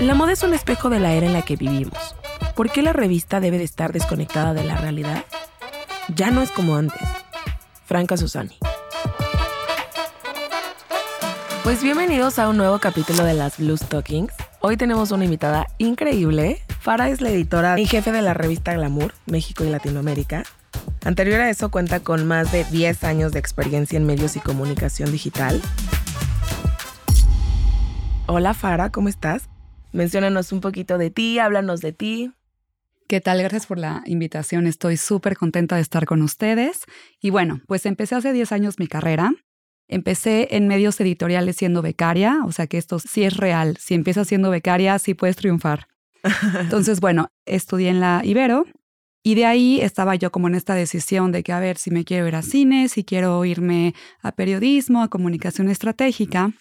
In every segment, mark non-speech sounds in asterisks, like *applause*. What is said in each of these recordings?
La moda es un espejo de la era en la que vivimos. ¿Por qué la revista debe de estar desconectada de la realidad? Ya no es como antes. Franca Susani. Pues bienvenidos a un nuevo capítulo de las Blue Stockings. Hoy tenemos una invitada increíble. Farah es la editora y jefe de la revista Glamour, México y Latinoamérica. Anterior a eso cuenta con más de 10 años de experiencia en medios y comunicación digital. Hola Farah, ¿cómo estás? Menciónanos un poquito de ti, háblanos de ti. ¿Qué tal? Gracias por la invitación. Estoy súper contenta de estar con ustedes. Y bueno, pues empecé hace 10 años mi carrera. Empecé en medios editoriales siendo becaria, o sea que esto sí es real. Si empiezas siendo becaria, sí puedes triunfar. *laughs* Entonces, bueno, estudié en la Ibero y de ahí estaba yo como en esta decisión de que a ver si me quiero ir a cine, si quiero irme a periodismo, a comunicación estratégica.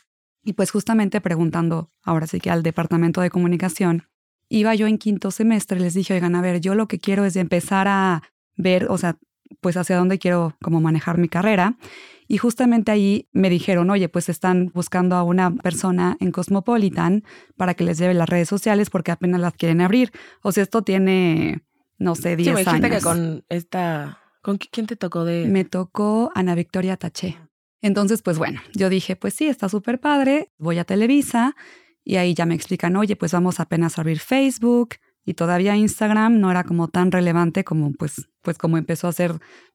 Y pues justamente preguntando, ahora sí que al departamento de comunicación, iba yo en quinto semestre, les dije, oigan, a ver, yo lo que quiero es empezar a ver, o sea, pues hacia dónde quiero como manejar mi carrera. Y justamente ahí me dijeron, oye, pues están buscando a una persona en Cosmopolitan para que les lleve las redes sociales porque apenas las quieren abrir. O sea, esto tiene, no sé, 10 sí, años. que con esta... ¿Con quién te tocó de...? Me tocó Ana Victoria Taché. Entonces, pues bueno, yo dije, pues sí, está súper padre, voy a Televisa y ahí ya me explican, oye, pues vamos apenas a abrir Facebook y todavía Instagram no era como tan relevante como pues, pues como empezó a ser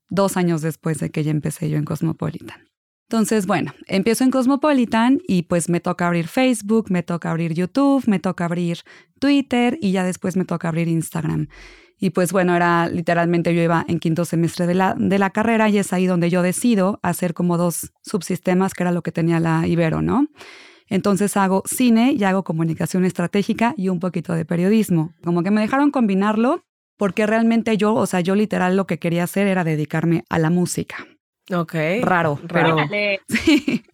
dos años después de que ya empecé yo en Cosmopolitan. Entonces, bueno, empiezo en Cosmopolitan y pues me toca abrir Facebook, me toca abrir YouTube, me toca abrir Twitter y ya después me toca abrir Instagram. Y pues bueno, era literalmente yo iba en quinto semestre de la, de la carrera y es ahí donde yo decido hacer como dos subsistemas, que era lo que tenía la Ibero, ¿no? Entonces hago cine y hago comunicación estratégica y un poquito de periodismo. Como que me dejaron combinarlo porque realmente yo, o sea, yo literal lo que quería hacer era dedicarme a la música. Ok. Raro, pero *laughs* sí.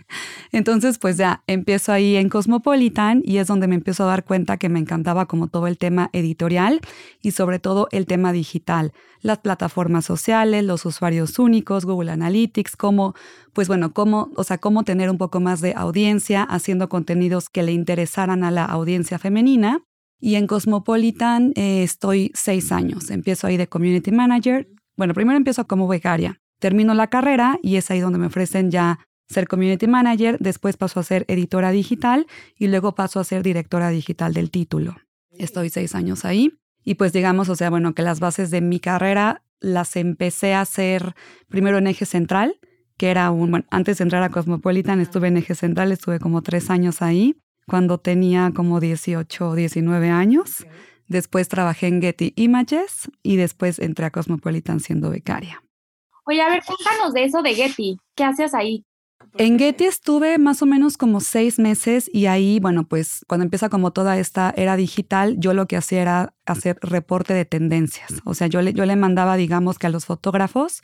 Entonces, pues ya empiezo ahí en Cosmopolitan y es donde me empiezo a dar cuenta que me encantaba como todo el tema editorial y sobre todo el tema digital, las plataformas sociales, los usuarios únicos, Google Analytics, cómo, pues bueno, cómo, o sea, cómo tener un poco más de audiencia haciendo contenidos que le interesaran a la audiencia femenina. Y en Cosmopolitan eh, estoy seis años. Empiezo ahí de community manager. Bueno, primero empiezo como becaria Termino la carrera y es ahí donde me ofrecen ya ser community manager, después paso a ser editora digital y luego paso a ser directora digital del título. Estoy seis años ahí y pues digamos, o sea, bueno, que las bases de mi carrera las empecé a hacer primero en eje central, que era un, bueno, antes de entrar a Cosmopolitan estuve en eje central, estuve como tres años ahí, cuando tenía como 18 o 19 años. Después trabajé en Getty Images y después entré a Cosmopolitan siendo becaria. Oye, a ver, cuéntanos de eso de Getty. ¿Qué haces ahí? En Getty estuve más o menos como seis meses y ahí, bueno, pues cuando empieza como toda esta era digital, yo lo que hacía era hacer reporte de tendencias. O sea, yo le, yo le mandaba, digamos que a los fotógrafos,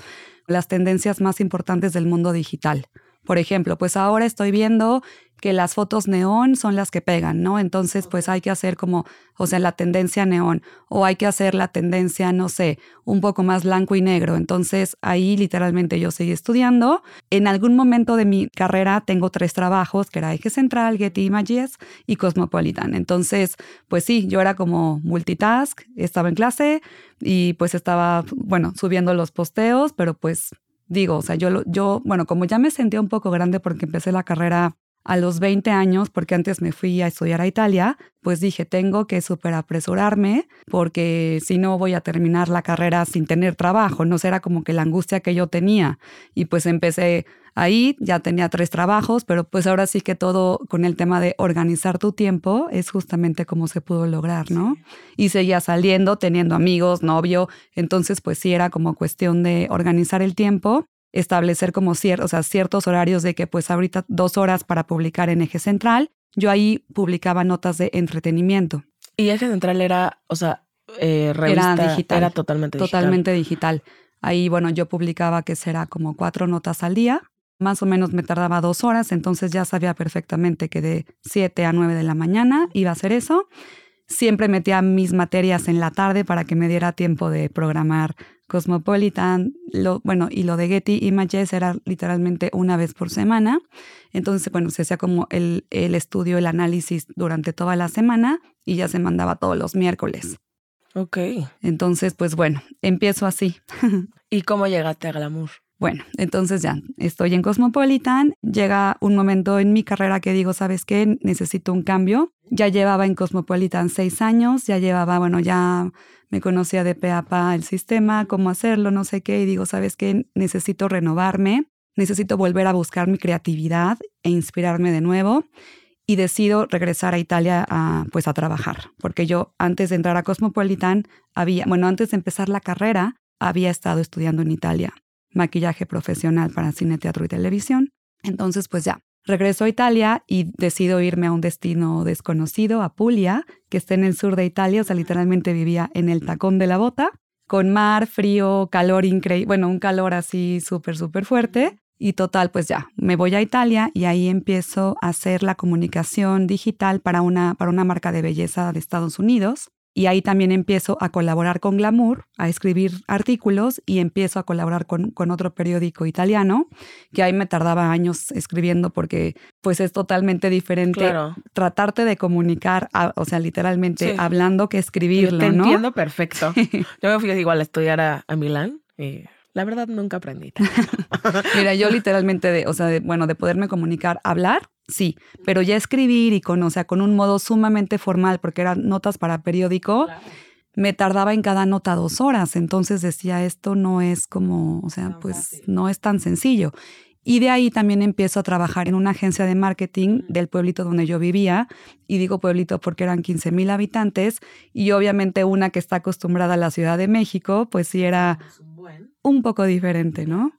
las tendencias más importantes del mundo digital. Por ejemplo, pues ahora estoy viendo que las fotos neón son las que pegan, ¿no? Entonces, pues hay que hacer como, o sea, la tendencia neón, o hay que hacer la tendencia, no sé, un poco más blanco y negro. Entonces, ahí literalmente yo seguí estudiando. En algún momento de mi carrera tengo tres trabajos, que era Eje Central, Getty Images y Cosmopolitan. Entonces, pues sí, yo era como multitask, estaba en clase y pues estaba, bueno, subiendo los posteos, pero pues digo, o sea, yo, yo, bueno, como ya me sentía un poco grande porque empecé la carrera a los 20 años, porque antes me fui a estudiar a Italia, pues dije, tengo que súper apresurarme porque si no voy a terminar la carrera sin tener trabajo, no será como que la angustia que yo tenía. Y pues empecé ahí, ya tenía tres trabajos, pero pues ahora sí que todo con el tema de organizar tu tiempo es justamente como se pudo lograr, ¿no? Y seguía saliendo, teniendo amigos, novio, entonces pues sí era como cuestión de organizar el tiempo establecer como ciertos horarios de que pues ahorita dos horas para publicar en Eje Central. Yo ahí publicaba notas de entretenimiento. Y Eje Central era, o sea, eh, revista, era digital. Era totalmente digital. Totalmente digital. Ahí, bueno, yo publicaba que será como cuatro notas al día. Más o menos me tardaba dos horas, entonces ya sabía perfectamente que de siete a nueve de la mañana iba a hacer eso. Siempre metía mis materias en la tarde para que me diera tiempo de programar Cosmopolitan, lo, bueno, y lo de Getty Images era literalmente una vez por semana. Entonces, bueno, se hacía como el, el estudio, el análisis durante toda la semana y ya se mandaba todos los miércoles. Ok. Entonces, pues bueno, empiezo así. *laughs* ¿Y cómo llegaste a Glamour? Bueno, entonces ya estoy en Cosmopolitan. Llega un momento en mi carrera que digo, ¿sabes qué? Necesito un cambio. Ya llevaba en Cosmopolitan seis años, ya llevaba, bueno, ya me conocía de pe a pa el sistema, cómo hacerlo, no sé qué. Y digo, ¿sabes qué? Necesito renovarme, necesito volver a buscar mi creatividad e inspirarme de nuevo. Y decido regresar a Italia a, pues a trabajar, porque yo antes de entrar a Cosmopolitan había, bueno, antes de empezar la carrera, había estado estudiando en Italia maquillaje profesional para cine, teatro y televisión. Entonces, pues ya, regreso a Italia y decido irme a un destino desconocido, a Puglia, que está en el sur de Italia, o sea, literalmente vivía en el tacón de la bota, con mar, frío, calor increíble, bueno, un calor así súper, súper fuerte. Y total, pues ya, me voy a Italia y ahí empiezo a hacer la comunicación digital para una, para una marca de belleza de Estados Unidos. Y ahí también empiezo a colaborar con Glamour, a escribir artículos y empiezo a colaborar con, con, otro periódico italiano, que ahí me tardaba años escribiendo porque pues es totalmente diferente tratarte de comunicar, o sea, literalmente hablando que escribirlo, Te ¿no? entiendo perfecto. Yo me fui igual a estudiar a, a Milán y la verdad nunca aprendí. *laughs* Mira, yo literalmente, de, o sea, de, bueno, de poderme comunicar, hablar, sí, pero ya escribir y con, o sea, con un modo sumamente formal, porque eran notas para periódico, claro. me tardaba en cada nota dos horas. Entonces decía, esto no es como, o sea, no, pues fácil. no es tan sencillo. Y de ahí también empiezo a trabajar en una agencia de marketing del pueblito donde yo vivía. Y digo pueblito porque eran 15 mil habitantes. Y obviamente una que está acostumbrada a la Ciudad de México, pues sí era un poco diferente, ¿no?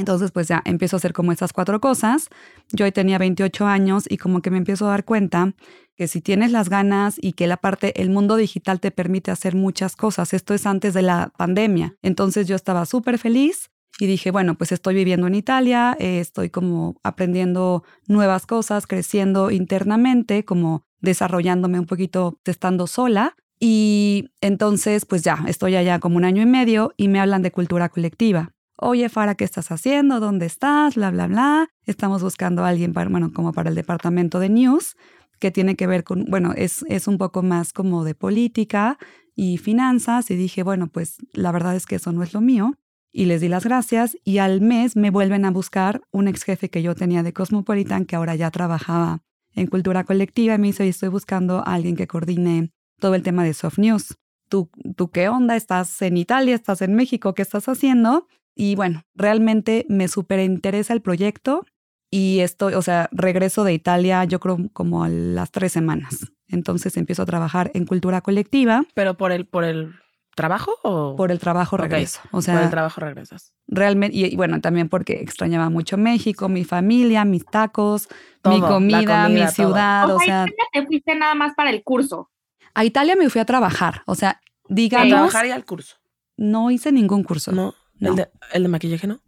Entonces, pues ya empiezo a hacer como estas cuatro cosas. Yo hoy tenía 28 años y como que me empiezo a dar cuenta que si tienes las ganas y que la parte, el mundo digital te permite hacer muchas cosas. Esto es antes de la pandemia. Entonces yo estaba súper feliz y dije, bueno, pues estoy viviendo en Italia, eh, estoy como aprendiendo nuevas cosas, creciendo internamente, como desarrollándome un poquito estando sola. Y entonces, pues ya, estoy allá como un año y medio y me hablan de cultura colectiva. Oye, Fara, ¿qué estás haciendo? ¿Dónde estás? Bla, bla, bla. Estamos buscando a alguien para, bueno, como para el departamento de news, que tiene que ver con, bueno, es, es un poco más como de política y finanzas. Y dije, bueno, pues la verdad es que eso no es lo mío. Y les di las gracias y al mes me vuelven a buscar un ex jefe que yo tenía de Cosmopolitan, que ahora ya trabajaba en cultura colectiva, y me dice, estoy buscando a alguien que coordine todo el tema de soft news. ¿Tú, ¿Tú qué onda? ¿Estás en Italia? ¿Estás en México? ¿Qué estás haciendo? Y bueno, realmente me súper interesa el proyecto y estoy, o sea, regreso de Italia yo creo como a las tres semanas. Entonces empiezo a trabajar en cultura colectiva. ¿Pero por el, por el trabajo o...? Por el trabajo regreso. Okay. O sea, por el trabajo regresas. Realmente, y, y, bueno, también porque extrañaba mucho México, mi familia, mis tacos, todo, mi comida, comida, mi ciudad, todo. o sea... te fuiste nada más para el curso. A Italia me fui a trabajar, o sea, digamos... A trabajar y al curso. No hice ningún curso. No. No. ¿El, de, ¿El, de, maquillaje no?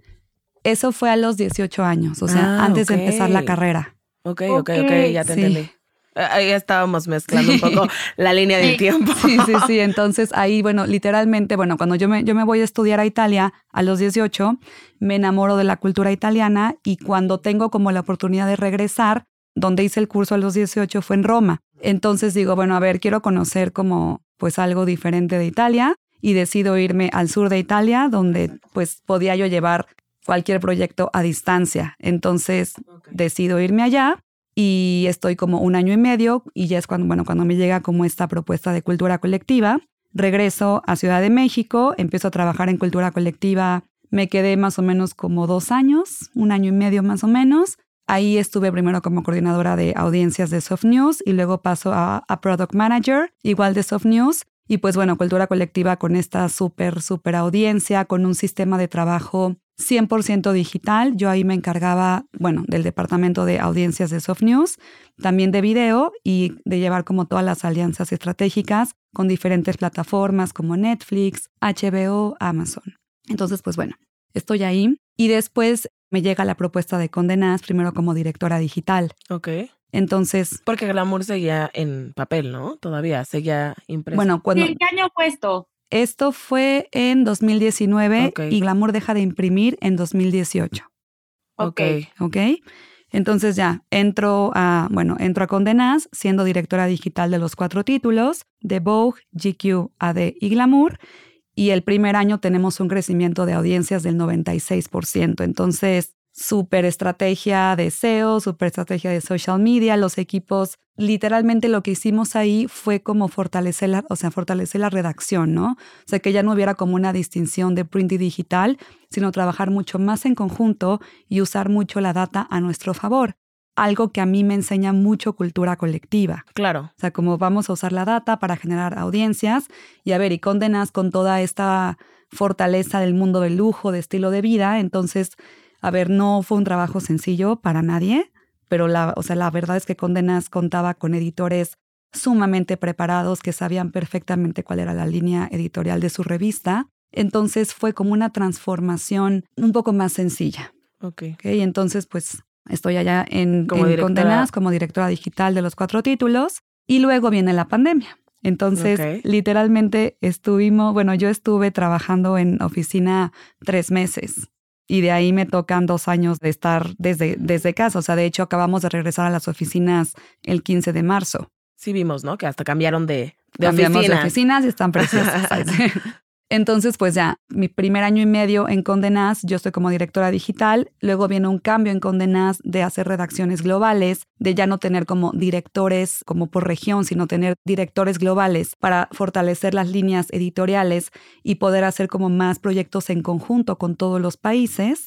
Eso fue a los 18 años, o sea, ah, antes okay. de empezar la carrera. Ok, ok, ok, ya te sí. entendí. Ahí estábamos mezclando un poco *laughs* la línea del tiempo. Sí, sí, sí. *laughs* Entonces ahí, bueno, literalmente, bueno, cuando yo me, yo me voy a estudiar a Italia a los 18, me enamoro de la cultura italiana y cuando tengo como la oportunidad de regresar, donde hice el curso a los 18 fue en Roma. Entonces digo, bueno, a ver, quiero conocer como pues algo diferente de Italia y decido irme al sur de Italia, donde pues podía yo llevar cualquier proyecto a distancia. Entonces okay. decido irme allá y estoy como un año y medio y ya es cuando, bueno, cuando me llega como esta propuesta de cultura colectiva. Regreso a Ciudad de México, empiezo a trabajar en cultura colectiva. Me quedé más o menos como dos años, un año y medio más o menos. Ahí estuve primero como coordinadora de audiencias de Soft News y luego paso a, a Product Manager, igual de Soft News. Y pues bueno, cultura colectiva con esta súper, súper audiencia, con un sistema de trabajo 100% digital. Yo ahí me encargaba, bueno, del departamento de audiencias de Soft News, también de video y de llevar como todas las alianzas estratégicas con diferentes plataformas como Netflix, HBO, Amazon. Entonces, pues bueno, estoy ahí y después me llega la propuesta de Condenas, primero como directora digital. Ok. Entonces. Porque Glamour seguía en papel, ¿no? Todavía seguía impreso. Bueno, cuando. ¿En qué año fue esto? Esto fue en 2019 Ok. y Glamour deja de imprimir en 2018. Ok. ¿Ok? Entonces ya entro a, bueno, entro a Condenas siendo directora digital de los cuatro títulos, de Vogue, GQ, AD y Glamour. Y el primer año tenemos un crecimiento de audiencias del 96%. Entonces, súper estrategia de SEO, súper estrategia de social media, los equipos, literalmente lo que hicimos ahí fue como fortalecer la, o sea, fortalecer la redacción, ¿no? O sea, que ya no hubiera como una distinción de print y digital, sino trabajar mucho más en conjunto y usar mucho la data a nuestro favor. Algo que a mí me enseña mucho cultura colectiva. Claro. O sea, como vamos a usar la data para generar audiencias y a ver, y condenas con toda esta fortaleza del mundo del lujo, de estilo de vida. Entonces, a ver, no fue un trabajo sencillo para nadie, pero la, o sea, la verdad es que Condenas contaba con editores sumamente preparados que sabían perfectamente cuál era la línea editorial de su revista. Entonces fue como una transformación un poco más sencilla. Ok. ¿ok? Entonces, pues estoy allá en, Como en directora. Condenas como directora digital de los cuatro títulos y luego viene la pandemia. Entonces, literalmente estuvimos, bueno, yo estuve trabajando en oficina tres meses y de ahí me tocan dos años de estar desde, desde casa. O sea, de hecho, acabamos de regresar a las oficinas el 15 de marzo. Sí vimos, ¿no? Que hasta cambiaron de, de Cambiamos oficina. de oficinas y están preciosas. *laughs* Entonces, pues ya, mi primer año y medio en Condenas, yo estoy como directora digital, luego viene un cambio en Condenas de hacer redacciones globales, de ya no tener como directores como por región, sino tener directores globales para fortalecer las líneas editoriales y poder hacer como más proyectos en conjunto con todos los países.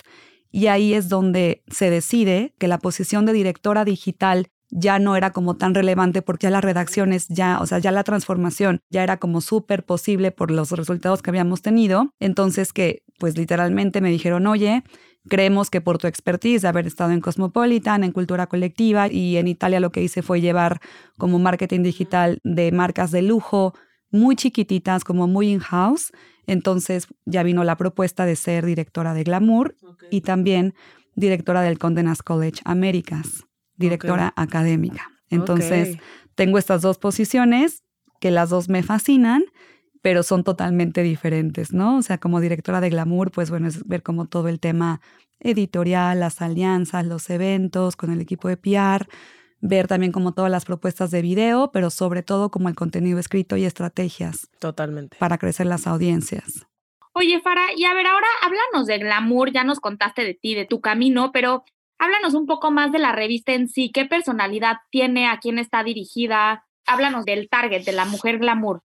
Y ahí es donde se decide que la posición de directora digital ya no era como tan relevante porque ya las redacciones, ya, o sea, ya la transformación ya era como súper posible por los resultados que habíamos tenido. Entonces que, pues literalmente me dijeron, oye, creemos que por tu expertise de haber estado en Cosmopolitan, en cultura colectiva y en Italia lo que hice fue llevar como marketing digital de marcas de lujo muy chiquititas, como muy in-house. Entonces ya vino la propuesta de ser directora de Glamour y también directora del Condenas College Américas, directora académica. Entonces, tengo estas dos posiciones que las dos me fascinan, pero son totalmente diferentes, ¿no? O sea, como directora de Glamour, pues bueno, es ver como todo el tema editorial, las alianzas, los eventos con el equipo de PR, ver también como todas las propuestas de video, pero sobre todo como el contenido escrito y estrategias Totalmente. para crecer las audiencias. Oye, Fara, y a ver, ahora háblanos de Glamour, ya nos contaste de ti, de tu camino, pero háblanos un poco más de la revista en sí, qué personalidad tiene, a quién está dirigida, háblanos del target, de la mujer Glamour.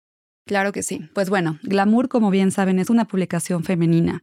Claro que sí. Pues bueno, Glamour, como bien saben, es una publicación femenina.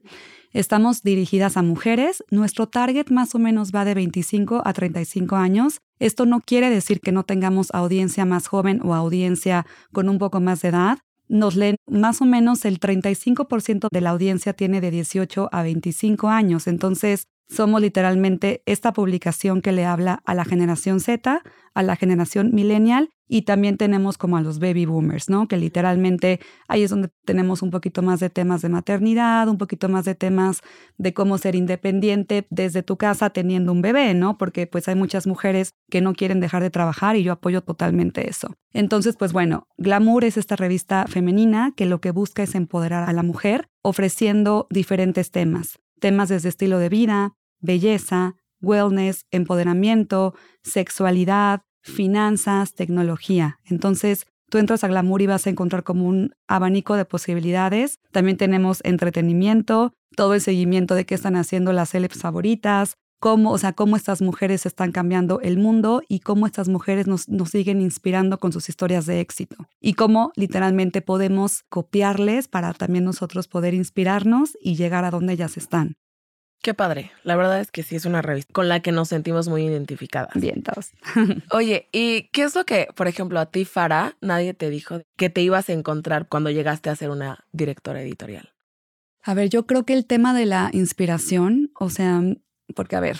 Estamos dirigidas a mujeres. Nuestro target más o menos va de 25 a 35 años. Esto no quiere decir que no tengamos audiencia más joven o audiencia con un poco más de edad. Nos leen más o menos el 35% de la audiencia tiene de 18 a 25 años. Entonces, somos literalmente esta publicación que le habla a la generación Z, a la generación millennial y también tenemos como a los baby boomers, ¿no? Que literalmente ahí es donde tenemos un poquito más de temas de maternidad, un poquito más de temas de cómo ser independiente desde tu casa teniendo un bebé, ¿no? Porque pues hay muchas mujeres que no quieren dejar de trabajar y yo apoyo totalmente eso. Entonces, pues bueno, Glamour es esta revista femenina que lo que busca es empoderar a la mujer ofreciendo diferentes temas. Temas desde estilo de vida, belleza, wellness, empoderamiento, sexualidad, finanzas, tecnología. Entonces, tú entras a Glamour y vas a encontrar como un abanico de posibilidades. También tenemos entretenimiento, todo el seguimiento de qué están haciendo las celebs favoritas, cómo, o sea, cómo estas mujeres están cambiando el mundo y cómo estas mujeres nos, nos siguen inspirando con sus historias de éxito. Y cómo literalmente podemos copiarles para también nosotros poder inspirarnos y llegar a donde ellas están. Qué padre. La verdad es que sí es una revista con la que nos sentimos muy identificadas. Bien, todos. *laughs* Oye, ¿y qué es lo que, por ejemplo, a ti, Fara, nadie te dijo que te ibas a encontrar cuando llegaste a ser una directora editorial? A ver, yo creo que el tema de la inspiración, o sea, porque a ver,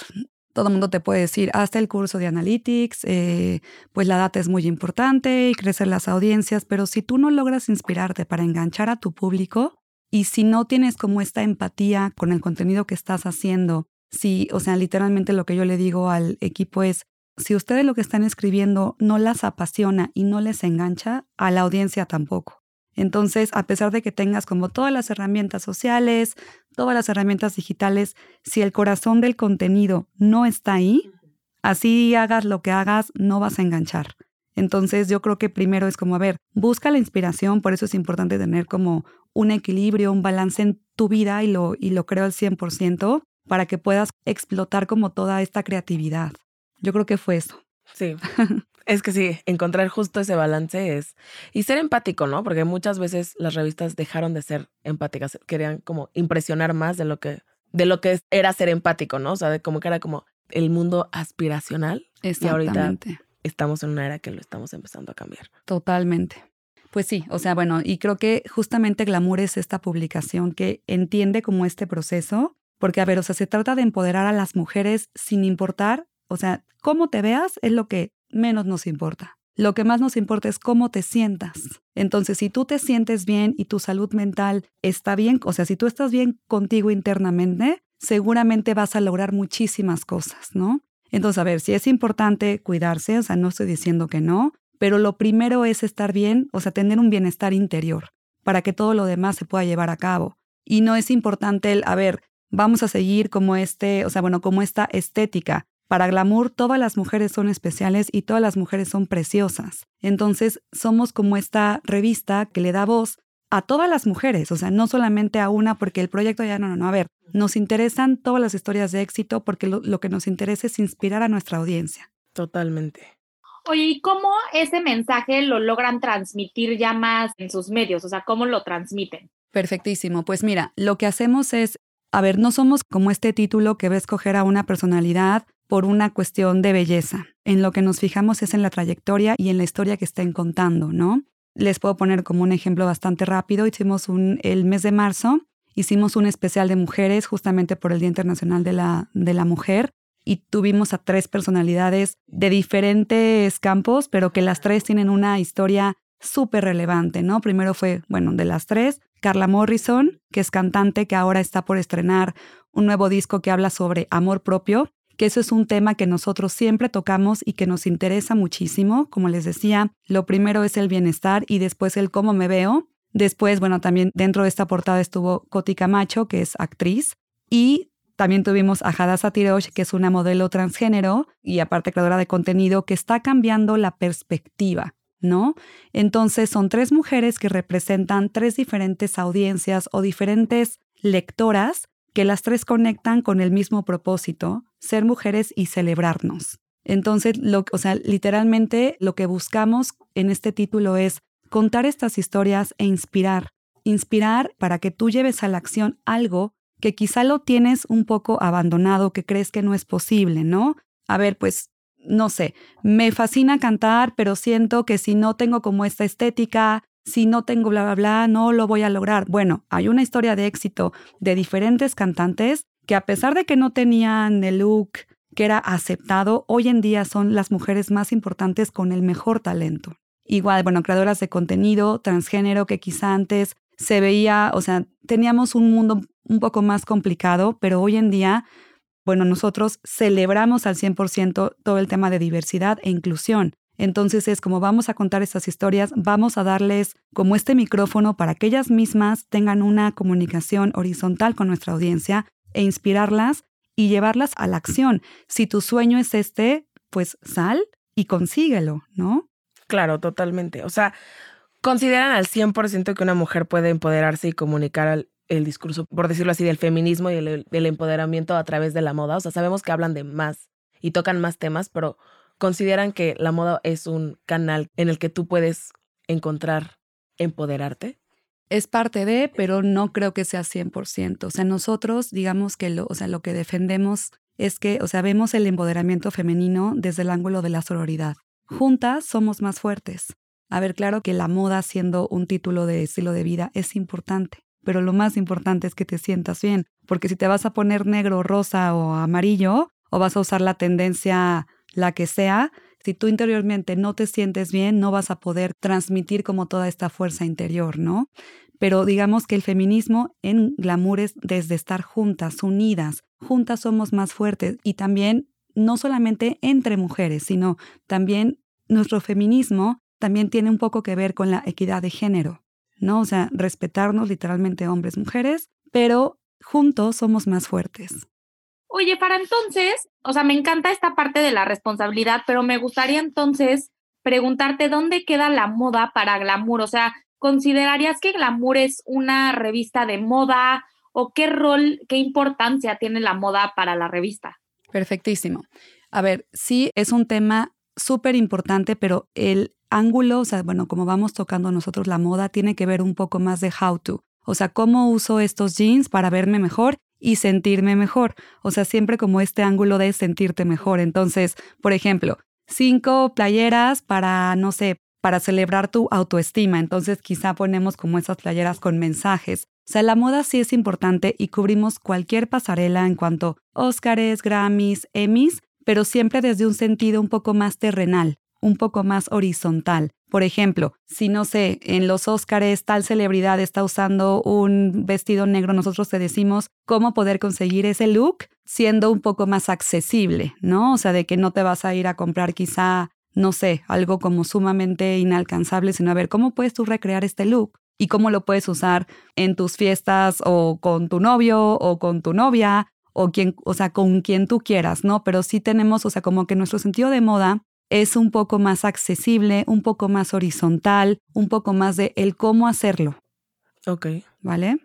todo el mundo te puede decir, hasta el curso de Analytics, eh, pues la data es muy importante y crecer las audiencias, pero si tú no logras inspirarte para enganchar a tu público y si no tienes como esta empatía con el contenido que estás haciendo, si, o sea, literalmente lo que yo le digo al equipo es, si ustedes lo que están escribiendo no las apasiona y no les engancha, a la audiencia tampoco. Entonces, a pesar de que tengas como todas las herramientas sociales, todas las herramientas digitales, si el corazón del contenido no está ahí, así hagas lo que hagas, no vas a enganchar. Entonces yo creo que primero es como, a ver, busca la inspiración, por eso es importante tener como un equilibrio, un balance en tu vida y lo, y lo creo al 100% para que puedas explotar como toda esta creatividad. Yo creo que fue eso. Sí. *laughs* Es que sí, encontrar justo ese balance es. Y ser empático, ¿no? Porque muchas veces las revistas dejaron de ser empáticas, querían como impresionar más de lo que, de lo que era ser empático, ¿no? O sea, de como que era como el mundo aspiracional. Y ahorita estamos en una era que lo estamos empezando a cambiar. Totalmente. Pues sí, o sea, bueno, y creo que justamente Glamour es esta publicación que entiende como este proceso, porque a ver, o sea, se trata de empoderar a las mujeres sin importar, o sea, cómo te veas es lo que menos nos importa. Lo que más nos importa es cómo te sientas. Entonces, si tú te sientes bien y tu salud mental está bien, o sea, si tú estás bien contigo internamente, seguramente vas a lograr muchísimas cosas, ¿no? Entonces, a ver, si es importante cuidarse, o sea, no estoy diciendo que no, pero lo primero es estar bien, o sea, tener un bienestar interior para que todo lo demás se pueda llevar a cabo. Y no es importante el, a ver, vamos a seguir como este, o sea, bueno, como esta estética. Para Glamour, todas las mujeres son especiales y todas las mujeres son preciosas. Entonces, somos como esta revista que le da voz a todas las mujeres, o sea, no solamente a una, porque el proyecto ya no, no, no, a ver, nos interesan todas las historias de éxito porque lo, lo que nos interesa es inspirar a nuestra audiencia. Totalmente. Oye, ¿y cómo ese mensaje lo logran transmitir ya más en sus medios? O sea, ¿cómo lo transmiten? Perfectísimo. Pues mira, lo que hacemos es, a ver, no somos como este título que va a escoger a una personalidad por una cuestión de belleza. En lo que nos fijamos es en la trayectoria y en la historia que estén contando, ¿no? Les puedo poner como un ejemplo bastante rápido. Hicimos un, el mes de marzo, hicimos un especial de mujeres justamente por el Día Internacional de la, de la Mujer y tuvimos a tres personalidades de diferentes campos, pero que las tres tienen una historia súper relevante, ¿no? Primero fue, bueno, de las tres, Carla Morrison, que es cantante, que ahora está por estrenar un nuevo disco que habla sobre amor propio que eso es un tema que nosotros siempre tocamos y que nos interesa muchísimo. Como les decía, lo primero es el bienestar y después el cómo me veo. Después, bueno, también dentro de esta portada estuvo Coti Camacho, que es actriz, y también tuvimos a Hadassah Tirosh, que es una modelo transgénero y aparte creadora de contenido que está cambiando la perspectiva, ¿no? Entonces son tres mujeres que representan tres diferentes audiencias o diferentes lectoras que las tres conectan con el mismo propósito, ser mujeres y celebrarnos. Entonces, lo, o sea, literalmente lo que buscamos en este título es contar estas historias e inspirar. Inspirar para que tú lleves a la acción algo que quizá lo tienes un poco abandonado, que crees que no es posible, ¿no? A ver, pues, no sé, me fascina cantar, pero siento que si no tengo como esta estética, si no tengo bla, bla, bla, no lo voy a lograr. Bueno, hay una historia de éxito de diferentes cantantes que a pesar de que no tenían el look que era aceptado, hoy en día son las mujeres más importantes con el mejor talento. Igual, bueno, creadoras de contenido, transgénero, que quizá antes se veía, o sea, teníamos un mundo un poco más complicado, pero hoy en día, bueno, nosotros celebramos al 100% todo el tema de diversidad e inclusión. Entonces es como vamos a contar estas historias, vamos a darles como este micrófono para que ellas mismas tengan una comunicación horizontal con nuestra audiencia e inspirarlas y llevarlas a la acción. Si tu sueño es este, pues sal y consíguelo, ¿no? Claro, totalmente. O sea, consideran al 100% que una mujer puede empoderarse y comunicar el, discurso, por decirlo así, del feminismo y el, empoderamiento a través de la moda. O sea, sabemos que hablan de más y tocan más temas, pero consideran que la moda es un canal en el que tú puedes encontrar empoderarte? Es parte de, pero no creo que sea 100%. O sea, nosotros, digamos que lo, o sea, lo que defendemos es que, o sea, vemos el empoderamiento femenino desde el ángulo de la sororidad. Juntas somos más fuertes. A ver, claro que la moda siendo un título de estilo de vida es importante, pero lo más importante es que te sientas bien, porque si te vas a poner negro, rosa o amarillo, o vas a usar la tendencia la que sea, si tú interiormente no te sientes bien, no vas a poder transmitir como toda esta fuerza interior, ¿no? Pero digamos que el feminismo en glamour es desde estar juntas, unidas, juntas somos más fuertes y también no solamente entre mujeres, sino también nuestro feminismo también tiene un poco que ver con la equidad de género, ¿no? O sea, respetarnos literalmente hombres, mujeres, pero juntos somos más fuertes. Oye, para entonces, o sea, me encanta esta parte de la responsabilidad, pero me gustaría entonces preguntarte dónde queda la moda para Glamour. O sea, ¿considerarías que Glamour es una revista de moda o qué rol, qué importancia tiene la moda para la revista? Perfectísimo. A ver, sí, es un tema súper importante, pero el ángulo, o sea, bueno, como vamos tocando nosotros la moda, tiene que ver un poco más de how to. O sea, cómo uso estos jeans para verme mejor y sentirme mejor. O sea, siempre como este ángulo de sentirte mejor. Entonces, por ejemplo, cinco playeras para, no sé, para celebrar tu autoestima. Entonces, quizá ponemos como esas playeras con mensajes. O sea, la moda sí es importante y cubrimos cualquier pasarela en cuanto Óscares, Grammys, Emmys, pero siempre desde un sentido un poco más terrenal, un poco más horizontal. Por ejemplo, si no sé, en los Óscares tal celebridad está usando un vestido negro, nosotros te decimos cómo poder conseguir ese look siendo un poco más accesible, ¿no? O sea, de que no te vas a ir a comprar quizá, no sé, algo como sumamente inalcanzable, sino a ver cómo puedes tú recrear este look y cómo lo puedes usar en tus fiestas o con tu novio o con tu novia o quien, o sea, con quien tú quieras, ¿no? Pero sí tenemos, o sea, como que nuestro sentido de moda es un poco más accesible, un poco más horizontal, un poco más de el cómo hacerlo. Ok. ¿Vale?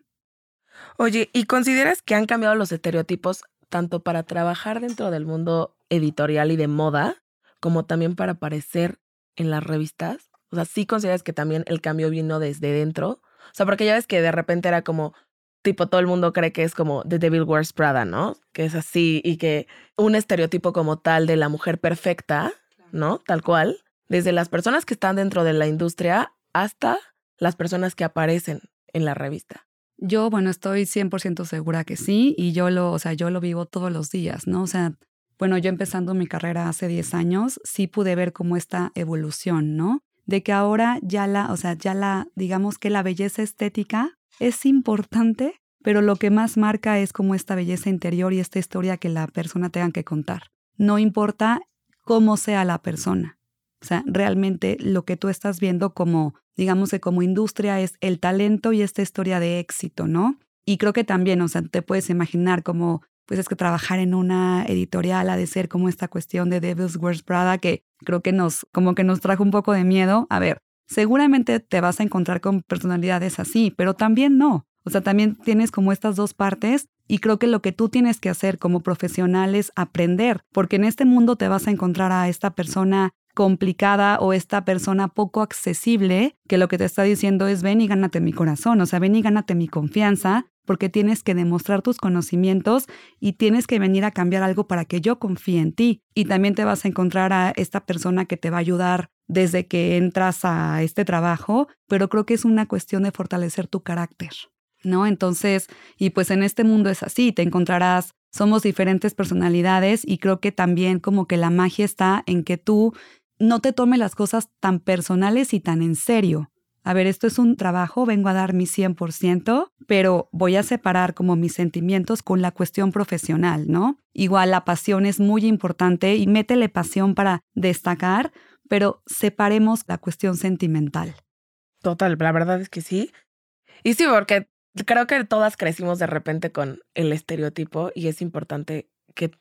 Oye, ¿y consideras que han cambiado los estereotipos tanto para trabajar dentro del mundo editorial y de moda, como también para aparecer en las revistas? O sea, ¿sí consideras que también el cambio vino desde dentro? O sea, porque ya ves que de repente era como, tipo, todo el mundo cree que es como The Devil Wears Prada, ¿no? Que es así y que un estereotipo como tal de la mujer perfecta ¿no? Tal cual, desde las personas que están dentro de la industria hasta las personas que aparecen en la revista. Yo, bueno, estoy 100% segura que sí y yo lo, o sea, yo lo vivo todos los días, ¿no? O sea, bueno, yo empezando mi carrera hace 10 años, sí pude ver como esta evolución, ¿no? De que ahora ya la, o sea, ya la, digamos que la belleza estética es importante, pero lo que más marca es como esta belleza interior y esta historia que la persona tenga que contar. No importa cómo sea la persona. O sea, realmente lo que tú estás viendo como, digamos que como industria es el talento y esta historia de éxito, ¿no? Y creo que también, o sea, te puedes imaginar como, pues es que trabajar en una editorial ha de ser como esta cuestión de Devil's Wears Prada que creo que nos, como que nos trajo un poco de miedo. A ver, seguramente te vas a encontrar con personalidades así, pero también no. O sea, también tienes como estas dos partes y creo que lo que tú tienes que hacer como profesional es aprender, porque en este mundo te vas a encontrar a esta persona complicada o esta persona poco accesible que lo que te está diciendo es ven y gánate mi corazón, o sea, ven y gánate mi confianza, porque tienes que demostrar tus conocimientos y tienes que venir a cambiar algo para que yo confíe en ti. Y también te vas a encontrar a esta persona que te va a ayudar desde que entras a este trabajo, pero creo que es una cuestión de fortalecer tu carácter. ¿No? Entonces, y pues en este mundo es así, te encontrarás, somos diferentes personalidades y creo que también como que la magia está en que tú no te tomes las cosas tan personales y tan en serio. A ver, esto es un trabajo, vengo a dar mi 100%, pero voy a separar como mis sentimientos con la cuestión profesional, ¿no? Igual la pasión es muy importante y métele pasión para destacar, pero separemos la cuestión sentimental. Total, la verdad es que sí. Y sí, porque creo que todas crecimos de repente con el estereotipo y es importante que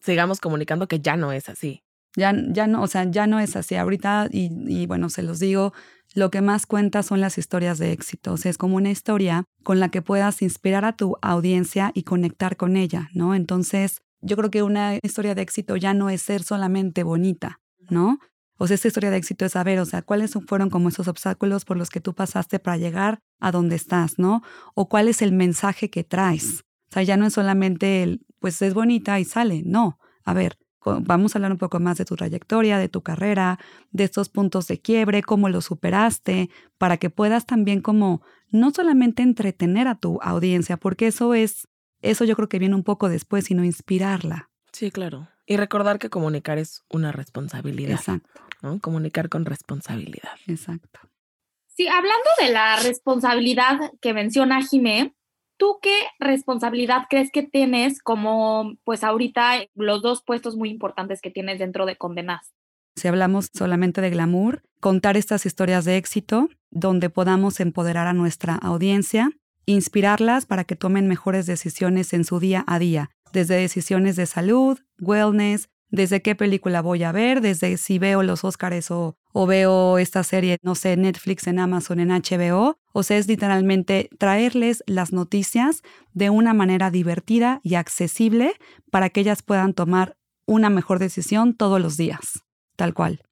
sigamos comunicando que ya no es así. Ya, ya no, o sea, ya no es así. Ahorita, y, bueno, se los digo, lo que más cuenta son las historias de éxito. O sea, es como una historia con la que puedas inspirar a tu audiencia y conectar con ella, ¿no? Entonces, yo creo que una historia de éxito ya no es ser solamente bonita, ¿no? O sea, esta historia de éxito es saber, o sea, cuáles fueron como esos obstáculos por los que tú pasaste para llegar a donde estás, ¿no? O cuál es el mensaje que traes. O sea, ya no es solamente el, pues es bonita y sale, no. A ver, vamos a hablar un poco más de tu trayectoria, de tu carrera, de estos puntos de quiebre, cómo lo superaste, para que puedas también como no solamente entretener a tu audiencia, porque eso es, eso yo creo que viene un poco después, sino inspirarla. Sí, claro. Y recordar que comunicar es una responsabilidad. Exacto. ¿No? Comunicar con responsabilidad. Exacto. Sí, hablando de la responsabilidad que menciona Jimé, ¿tú qué responsabilidad crees que tienes como, pues ahorita, los dos puestos muy importantes que tienes dentro de Condenas? Si hablamos solamente de glamour, contar estas historias de éxito donde podamos empoderar a nuestra audiencia, inspirarlas para que tomen mejores decisiones en su día a día, desde decisiones de salud, wellness, desde qué película voy a ver, desde si veo los Óscares o, o, veo esta serie, no sé, Netflix, en Amazon, en HBO. O sea, es literalmente traerles las noticias de una manera divertida y accesible para que ellas puedan tomar una mejor decisión todos los días, tal cual.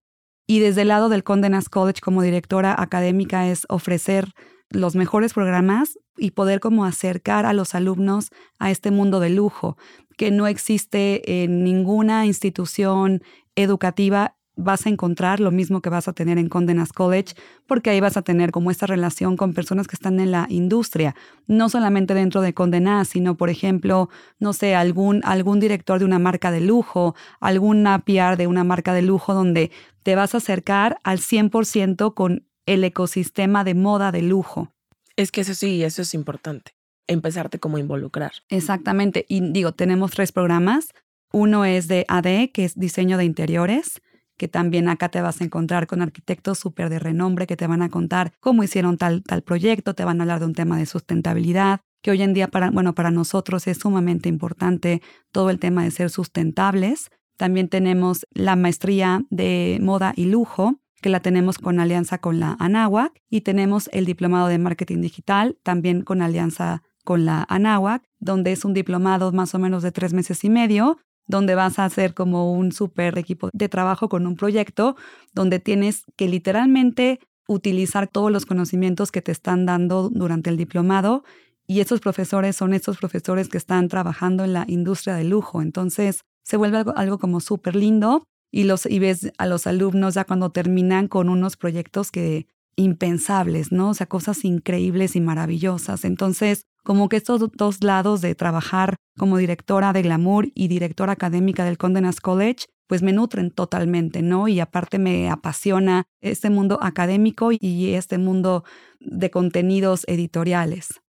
Y desde el lado del Condenas College como directora académica es ofrecer los mejores programas y poder como acercar a los alumnos a este mundo de lujo que no existe en ninguna institución educativa vas a encontrar lo mismo que vas a tener en Condenas College, porque ahí vas a tener como esta relación con personas que están en la industria, no solamente dentro de Condenas, sino por ejemplo, no sé, algún, algún director de una marca de lujo, alguna PR de una marca de lujo donde te vas a acercar al 100% con el ecosistema de moda de lujo. Es que eso sí, eso es importante, empezarte como involucrar. Exactamente, y digo, tenemos tres programas. Uno es de AD, que es diseño de interiores, que también acá te vas a encontrar con arquitectos súper de renombre que te van a contar cómo hicieron tal, tal proyecto, te van a hablar de un tema de sustentabilidad, que hoy en día para, bueno, para nosotros es sumamente importante todo el tema de ser sustentables. También tenemos la maestría de moda y lujo, que la tenemos con alianza con la Anáhuac, y tenemos el diplomado de marketing digital, también con alianza con la Anáhuac, donde es un diplomado más o menos de tres meses y medio, donde vas a hacer como un super equipo de trabajo con un proyecto, donde tienes que literalmente utilizar todos los conocimientos que te están dando durante el diplomado y estos profesores son estos profesores que están trabajando en la industria del lujo. Entonces se vuelve algo, como súper lindo y, los, y ves a los alumnos ya cuando terminan con unos proyectos que impensables, ¿no? O sea, cosas increíbles y maravillosas. Entonces, como que estos dos lados de trabajar como directora de Glamour y directora académica del Condenas College, pues me nutren totalmente, ¿no? Y aparte me apasiona este mundo académico y este mundo de contenidos editoriales.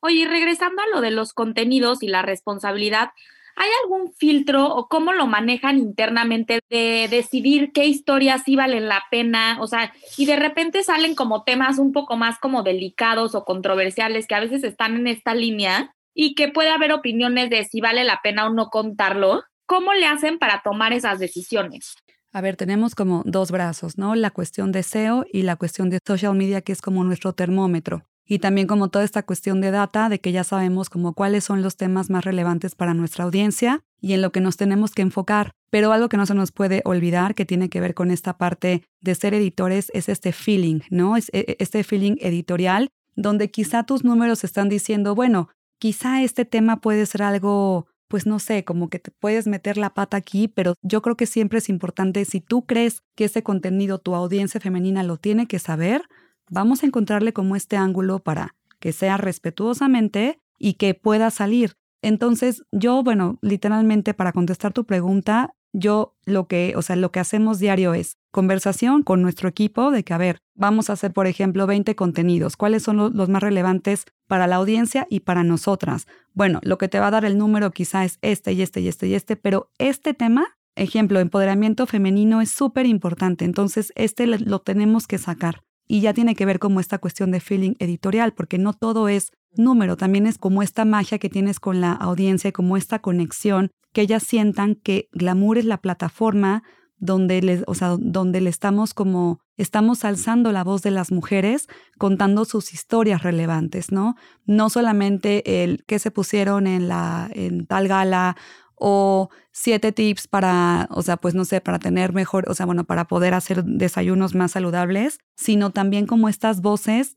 Oye, regresando a lo de los contenidos y la responsabilidad, ¿Hay algún filtro o cómo lo manejan internamente de decidir qué historias sí valen la pena? O sea, y de repente salen como temas un poco más como delicados o controversiales que a veces están en esta línea y que puede haber opiniones de si vale la pena o no contarlo. ¿Cómo le hacen para tomar esas decisiones? A ver, tenemos como dos brazos, ¿no? La cuestión de SEO y la cuestión de social media, que es como nuestro termómetro y también como toda esta cuestión de data, de que ya sabemos como cuáles son los temas más relevantes para nuestra audiencia y en lo que nos tenemos que enfocar. Pero algo que no se nos puede olvidar que tiene que ver con esta parte de ser editores es este feeling, ¿no? Es e, e, este feeling editorial donde quizá tus números están diciendo, bueno, quizá este tema puede ser algo pues no sé, como que te puedes meter la pata aquí, pero yo creo que siempre es importante, si tú crees que ese contenido tu audiencia femenina lo tiene que saber, vamos a encontrarle como este ángulo para que sea respetuosamente y que pueda salir. Entonces, yo, bueno, literalmente para contestar tu pregunta, yo lo que, o sea, lo que hacemos diario es conversación con nuestro equipo de que, a ver, vamos a hacer, por ejemplo, 20 contenidos. ¿Cuáles son los, más relevantes para la audiencia y para nosotras? Bueno, lo que te va a dar el número quizá es este y este y este y este, pero este tema, ejemplo, empoderamiento femenino es súper importante. Entonces, este lo tenemos que sacar y ya tiene que ver como esta cuestión de feeling editorial, porque no todo es número, también es como esta magia que tienes con la audiencia y como esta conexión, que ellas sientan que Glamour es la plataforma donde les, o sea, donde le estamos como estamos alzando la voz de las mujeres contando sus historias relevantes, ¿no? No solamente el que se pusieron en la en tal gala o siete tips para, o sea, pues no sé, para tener mejor, o sea, bueno, para poder hacer desayunos más saludables, sino también como estas voces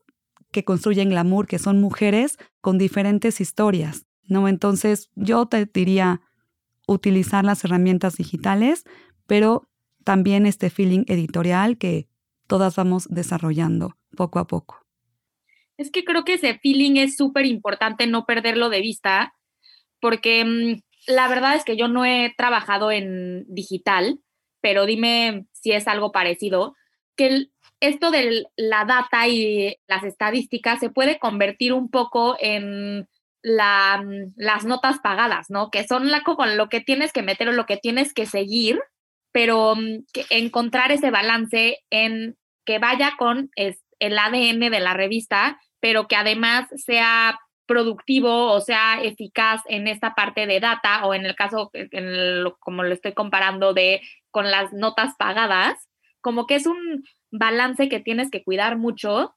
que construyen glamour, que son mujeres con diferentes historias, ¿no? Entonces, yo te diría utilizar las herramientas digitales, pero también este feeling editorial que todas vamos desarrollando poco a poco. Es que creo que ese feeling es súper importante no perderlo de vista, porque mm, la verdad es que yo no he trabajado en digital, pero dime si es algo parecido, que esto de la data y las estadísticas se puede convertir un poco en la, las notas pagadas, ¿no? Que son la, con lo que tienes que meter o lo que tienes que seguir, pero mm, encontrar ese balance en que vaya con el ADN de la revista, pero que además sea productivo o sea eficaz en esta parte de data o en el caso, como lo estoy comparando, de con las notas pagadas, como que es un balance que tienes que cuidar mucho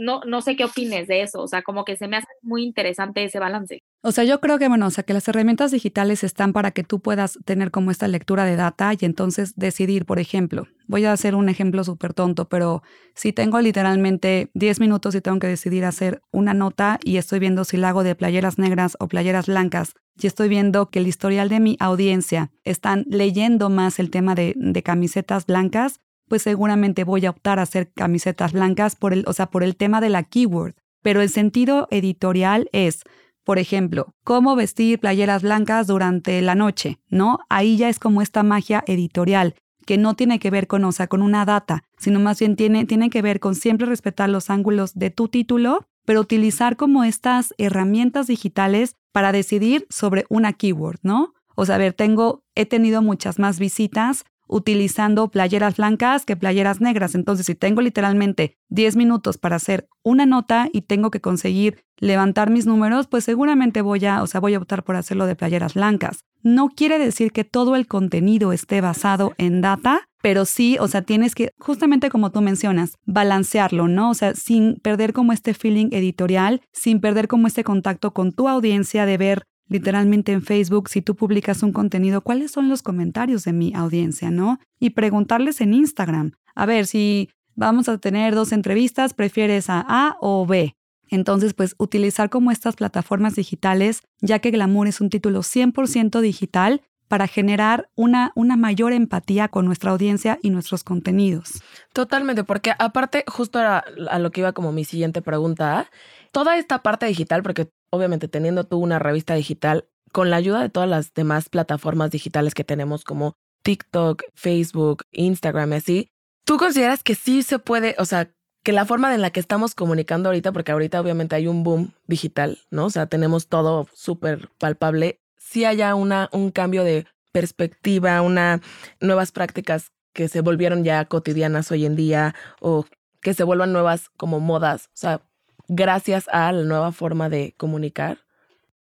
no, no sé qué opines de eso, o sea, como que se me hace muy interesante ese balance. O sea, yo creo que, bueno, o sea, que las herramientas digitales están para que tú puedas tener como esta lectura de data y entonces decidir, por ejemplo, voy a hacer un ejemplo súper tonto, pero si tengo literalmente 10 minutos y tengo que decidir hacer una nota y estoy viendo si la hago de playeras negras o playeras blancas, y estoy viendo que el historial de mi audiencia están leyendo más el tema de, de camisetas blancas, pues seguramente voy a optar a hacer camisetas blancas por el, o sea, por el tema de la keyword. Pero el sentido editorial es, por ejemplo, cómo vestir playeras blancas durante la noche, ¿no? Ahí ya es como esta magia editorial que no tiene que ver con, o sea, con una data, sino más bien tiene, tiene que ver con siempre respetar los ángulos de tu título, pero utilizar como estas herramientas digitales para decidir sobre una keyword, ¿no? O sea, ver, tengo, he tenido muchas más visitas utilizando playeras blancas que playeras negras. Entonces, si tengo literalmente 10 minutos para hacer una nota y tengo que conseguir levantar mis números, pues seguramente voy a, o sea, voy a optar por hacerlo de playeras blancas. No quiere decir que todo el contenido esté basado en data, pero sí, o sea, tienes que, justamente como tú mencionas, balancearlo, ¿no? O sea, sin perder como este feeling editorial, sin perder como este contacto con tu audiencia de ver literalmente en Facebook, si tú publicas un contenido, cuáles son los comentarios de mi audiencia, ¿no? Y preguntarles en Instagram, a ver, si vamos a tener dos entrevistas, ¿prefieres a A o B? Entonces, pues utilizar como estas plataformas digitales, ya que Glamour es un título 100% digital, para generar una, una mayor empatía con nuestra audiencia y nuestros contenidos. Totalmente, porque aparte, justo a, a lo que iba como mi siguiente pregunta, toda esta parte digital, porque obviamente teniendo tú una revista digital, con la ayuda de todas las demás plataformas digitales que tenemos como TikTok, Facebook, Instagram y así, ¿tú consideras que sí se puede, o sea, que la forma en la que estamos comunicando ahorita, porque ahorita obviamente hay un boom digital, ¿no? O sea, tenemos todo súper palpable, sí haya una, un cambio de perspectiva, una nuevas prácticas que se volvieron ya cotidianas hoy en día o que se vuelvan nuevas como modas. O sea, gracias a la nueva forma de comunicar?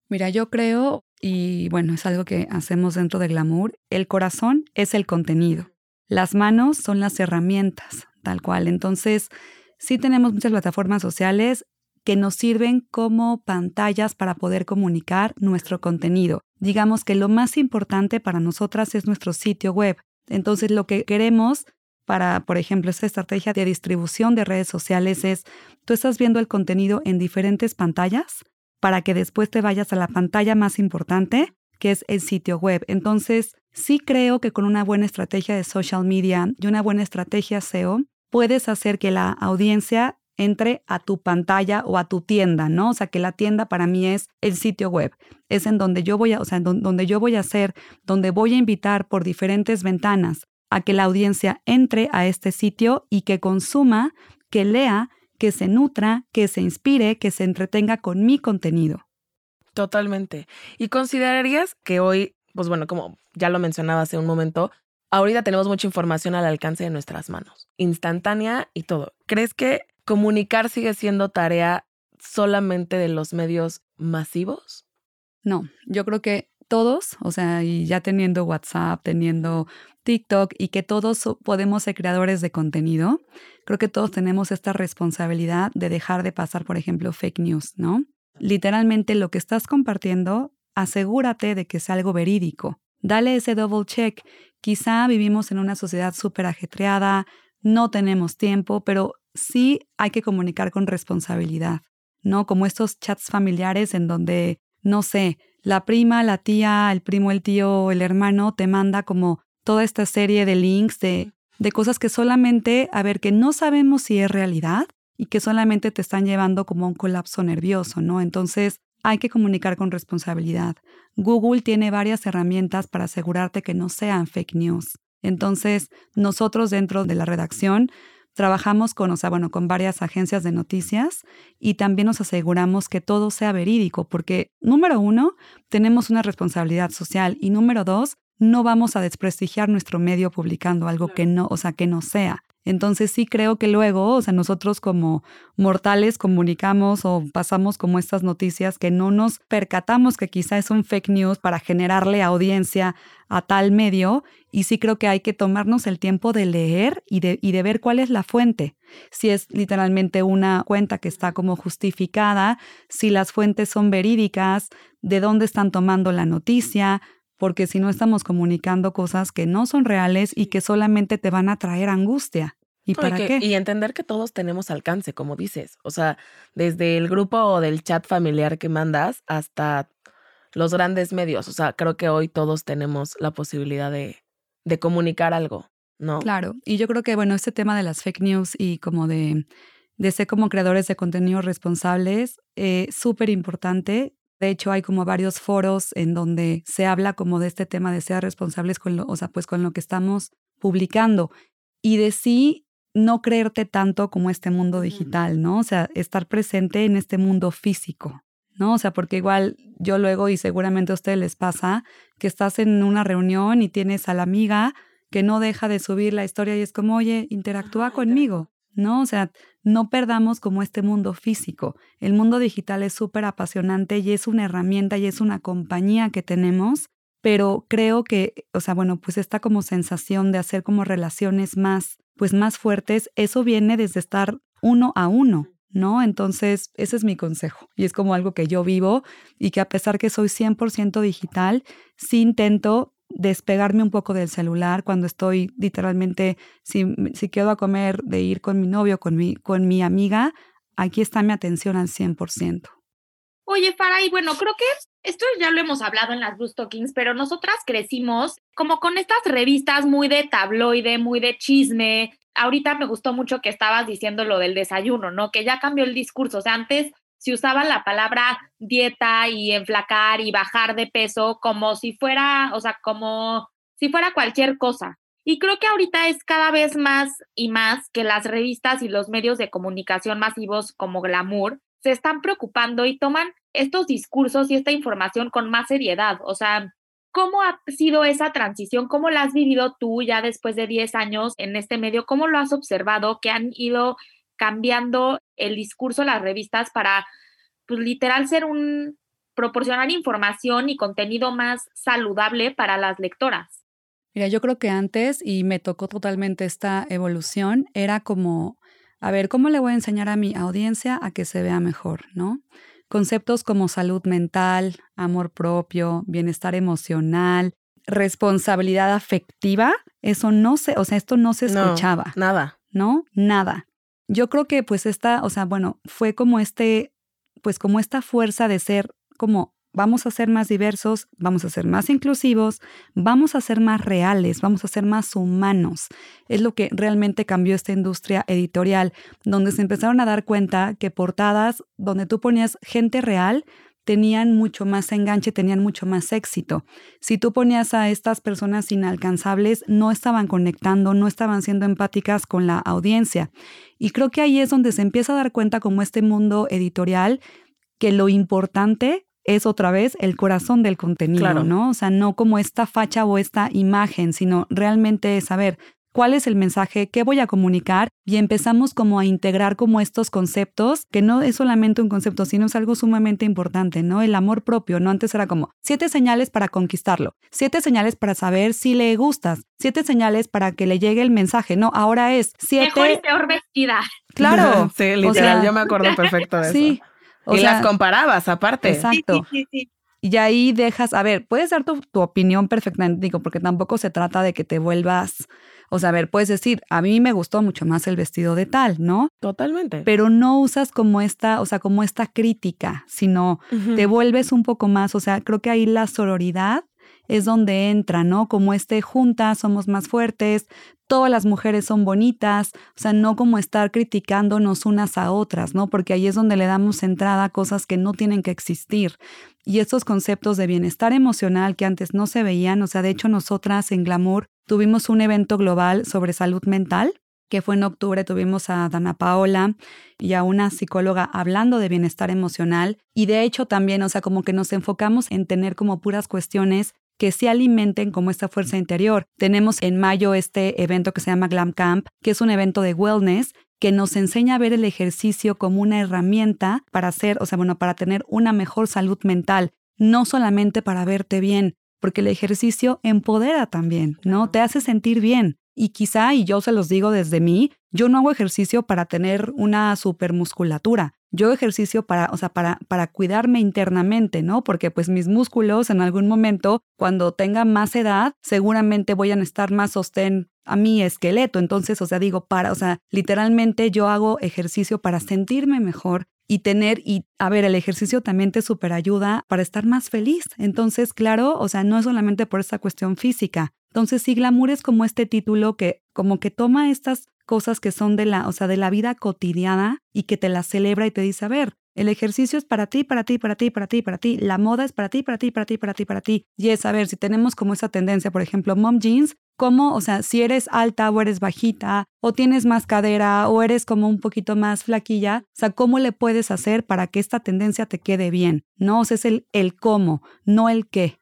Mira, yo creo, y bueno, es algo que hacemos dentro de Glamour, el corazón es el contenido, las manos son las herramientas, tal cual. Entonces, sí tenemos muchas plataformas sociales que nos sirven como pantallas para poder comunicar nuestro contenido. Digamos que lo más importante para nosotras es nuestro sitio web. Entonces, lo que queremos para, por ejemplo, esta estrategia de distribución de redes sociales es, tú estás viendo el contenido en diferentes pantallas para que después te vayas a la pantalla más importante, que es el sitio web. Entonces, sí creo que con una buena estrategia de social media y una buena estrategia SEO, puedes hacer que la audiencia entre a tu pantalla o a tu tienda, ¿no? O sea, que la tienda para mí es el sitio web. Es en donde yo voy a, o sea, donde yo voy a hacer, donde voy a invitar por diferentes ventanas a que la audiencia entre a este sitio y que consuma, que lea, que se nutra, que se inspire, que se entretenga con mi contenido. Totalmente. ¿Y considerarías que hoy, pues bueno, como ya lo mencionaba hace un momento, ahorita tenemos mucha información al alcance de nuestras manos, instantánea y todo. ¿Crees que comunicar sigue siendo tarea solamente de los medios masivos? No, yo creo que todos, o sea, y ya teniendo WhatsApp, teniendo TikTok y que todos podemos ser creadores de contenido, creo que todos tenemos esta responsabilidad de dejar de pasar, por ejemplo, fake news, ¿no? Literalmente lo que estás compartiendo, asegúrate de que sea algo verídico. Dale ese double check. Quizá vivimos en una sociedad súper ajetreada, no tenemos tiempo, pero sí hay que comunicar con responsabilidad, ¿no? Como estos chats familiares en donde, no sé, la prima, la tía, el primo, el tío, el hermano te manda como toda esta serie de links de, de cosas que solamente, a ver, que no sabemos si es realidad y que solamente te están llevando como a un colapso nervioso, ¿no? Entonces, hay que comunicar con responsabilidad. Google tiene varias herramientas para asegurarte que no sean fake news. Entonces, nosotros dentro de la redacción Trabajamos con, o sea, bueno, con varias agencias de noticias y también nos aseguramos que todo sea verídico, porque número uno, tenemos una responsabilidad social y número dos, no vamos a desprestigiar nuestro medio publicando algo que no, o sea, que no sea. Entonces sí creo que luego, o sea, nosotros como mortales comunicamos o pasamos como estas noticias que no nos percatamos que quizá es un fake news para generarle audiencia a tal medio y sí creo que hay que tomarnos el tiempo de leer y de, y de ver cuál es la fuente. Si es literalmente una cuenta que está como justificada, si las fuentes son verídicas, de dónde están tomando la noticia, porque si no estamos comunicando cosas que no son reales y que solamente te van a traer angustia. ¿Y para qué? Y entender que todos tenemos alcance, como dices. O sea, desde el grupo o del chat familiar que mandas hasta los grandes medios. O sea, creo que hoy todos tenemos la posibilidad de, de comunicar algo, ¿no? Claro. Y yo creo que, bueno, este tema de las fake news y como de, de ser como creadores de contenido responsables, es súper importante. De hecho, hay como varios foros en donde se habla como de este tema de ser responsables con lo, o sea, pues con lo que estamos publicando y de sí no creerte tanto como este mundo digital, ¿no? O sea, estar presente en este mundo físico, ¿no? O sea, porque igual yo luego y seguramente a ustedes les pasa que estás en una reunión y tienes a la amiga que no deja de subir la historia y es como, oye, interactúa conmigo. ¿no? O sea, no perdamos como este mundo físico. El mundo digital es súper apasionante y es una herramienta y es una compañía que tenemos, pero creo que, o sea, bueno, pues esta como sensación de hacer como relaciones más, pues más fuertes, eso viene desde estar uno a uno. ¿No? Entonces, ese es mi consejo. Y es como algo que yo vivo y que a pesar que soy 100% digital, sí intento despegarme un poco del celular cuando estoy literalmente, si, si quedo a comer, de ir con mi novio, con mi, con mi amiga, aquí está mi atención al 100%. Oye, Farah, y bueno, creo que esto ya lo hemos hablado en las Blue Stockings, pero nosotras crecimos como con estas revistas muy de tabloide, muy de chisme. Ahorita me gustó mucho que estabas diciendo lo del desayuno, ¿no? Que ya cambió el discurso. O sea, antes se usaba la palabra dieta y enflacar y bajar de peso como si fuera, o sea, como si fuera cualquier cosa. Y creo que ahorita es cada vez más y más que las revistas y los medios de comunicación masivos como Glamour se están preocupando y toman estos discursos y esta información con más seriedad. O sea, ¿cómo ha sido esa transición? ¿Cómo la has vivido tú ya después de 10 años en este medio? ¿Cómo lo has observado que han ido cambiando el discurso las revistas para, pues literal, ser un, proporcionar información y contenido más saludable para las lectoras. Mira, yo creo que antes, y me tocó totalmente esta evolución, era como, a ver, ¿cómo le voy a enseñar a mi audiencia a que se vea mejor, no? Conceptos como salud mental, amor propio, bienestar emocional, responsabilidad afectiva, eso no se, o sea, esto no se escuchaba. nada. ¿No? Nada yo creo que pues esta, o sea, bueno, fue como este, pues como esta fuerza de ser como vamos a ser más diversos, vamos a ser más inclusivos, vamos a ser más reales, vamos a ser más humanos. Es lo que realmente cambió esta industria editorial, donde se empezaron a dar cuenta que portadas donde tú ponías gente real tenían mucho más enganche, tenían mucho más éxito. Si tú ponías a estas personas inalcanzables, no estaban conectando, no estaban siendo empáticas con la audiencia. Y creo que ahí es donde se empieza a dar cuenta como este mundo editorial que lo importante es otra vez el corazón del contenido, ¿no? O sea, no como esta facha o esta imagen, sino realmente saber cuál es el mensaje, qué voy a comunicar y empezamos como a integrar como estos conceptos, que no es solamente un concepto, sino es algo sumamente importante, ¿no? El amor propio, ¿no? Antes era como siete señales para conquistarlo, siete señales para saber si le gustas, siete señales para que le llegue el mensaje, ¿no? Ahora es siete... Mejor y peor vestida. Claro. *laughs* sí, literal, yo me acuerdo perfecto de sí, y las comparabas aparte. Exacto. Sí, sí, sí, y ahí dejas, a ver, puedes dar tu, tu opinión perfectamente, digo, porque tampoco se trata de que te vuelvas o sea, a ver, puedes decir, a mí me gustó mucho más el vestido de tal, ¿no? Totalmente. Pero no usas como esta, o sea, como esta crítica, sino te vuelves un poco más, o sea, creo que ahí la sororidad es donde entra, ¿no? Como este juntas, somos más fuertes, todas las mujeres son bonitas, o sea, no como estar criticándonos unas a otras, ¿no? Porque ahí es donde le damos entrada a cosas que no tienen que existir. Y estos conceptos de bienestar emocional que antes no se veían, o sea, de hecho nosotras en Glamour tuvimos un evento global sobre salud mental que fue en octubre, tuvimos a Dana Paola y a una psicóloga hablando de bienestar emocional. Y de hecho también, o sea, como que nos enfocamos en tener como puras cuestiones que sí alimenten como esta fuerza interior. Tenemos en mayo este evento que se llama Glam Camp, que es un evento de wellness que nos enseña a ver el ejercicio como una herramienta para hacer, o sea, bueno, para tener una mejor salud mental, no solamente para verte bien, porque el ejercicio empodera también, ¿no? Te hace sentir bien. Y quizá, y yo se los digo desde mí, yo no hago ejercicio para tener una supermusculatura. Yo ejercicio para, o sea, para, para cuidarme internamente, ¿no? Porque pues mis músculos en algún momento, cuando tenga más edad, seguramente voy a estar más sostén a mi esqueleto. Entonces, o sea, digo, para, o sea, literalmente yo hago ejercicio para sentirme mejor y tener, y a ver, el ejercicio también te super ayuda para estar más feliz. Entonces, claro, o sea, no es solamente por esta cuestión física. Entonces, sí, glamour es como este título que como que toma estas cosas que son de la, o sea, de la vida cotidiana y que te las celebra y te dice, a ver, el ejercicio es para ti, para ti, para ti, para ti, para ti. La moda es para ti, para ti, para ti, para ti, para ti. Y es, a ver, si tenemos como esa tendencia, por ejemplo, mom jeans, ¿cómo, o sea, si eres alta o eres bajita, o tienes más cadera, o eres como un poquito más flaquilla, o sea, ¿cómo le puedes hacer para que esta tendencia te quede bien? No, o sea, es el, el cómo, no el qué.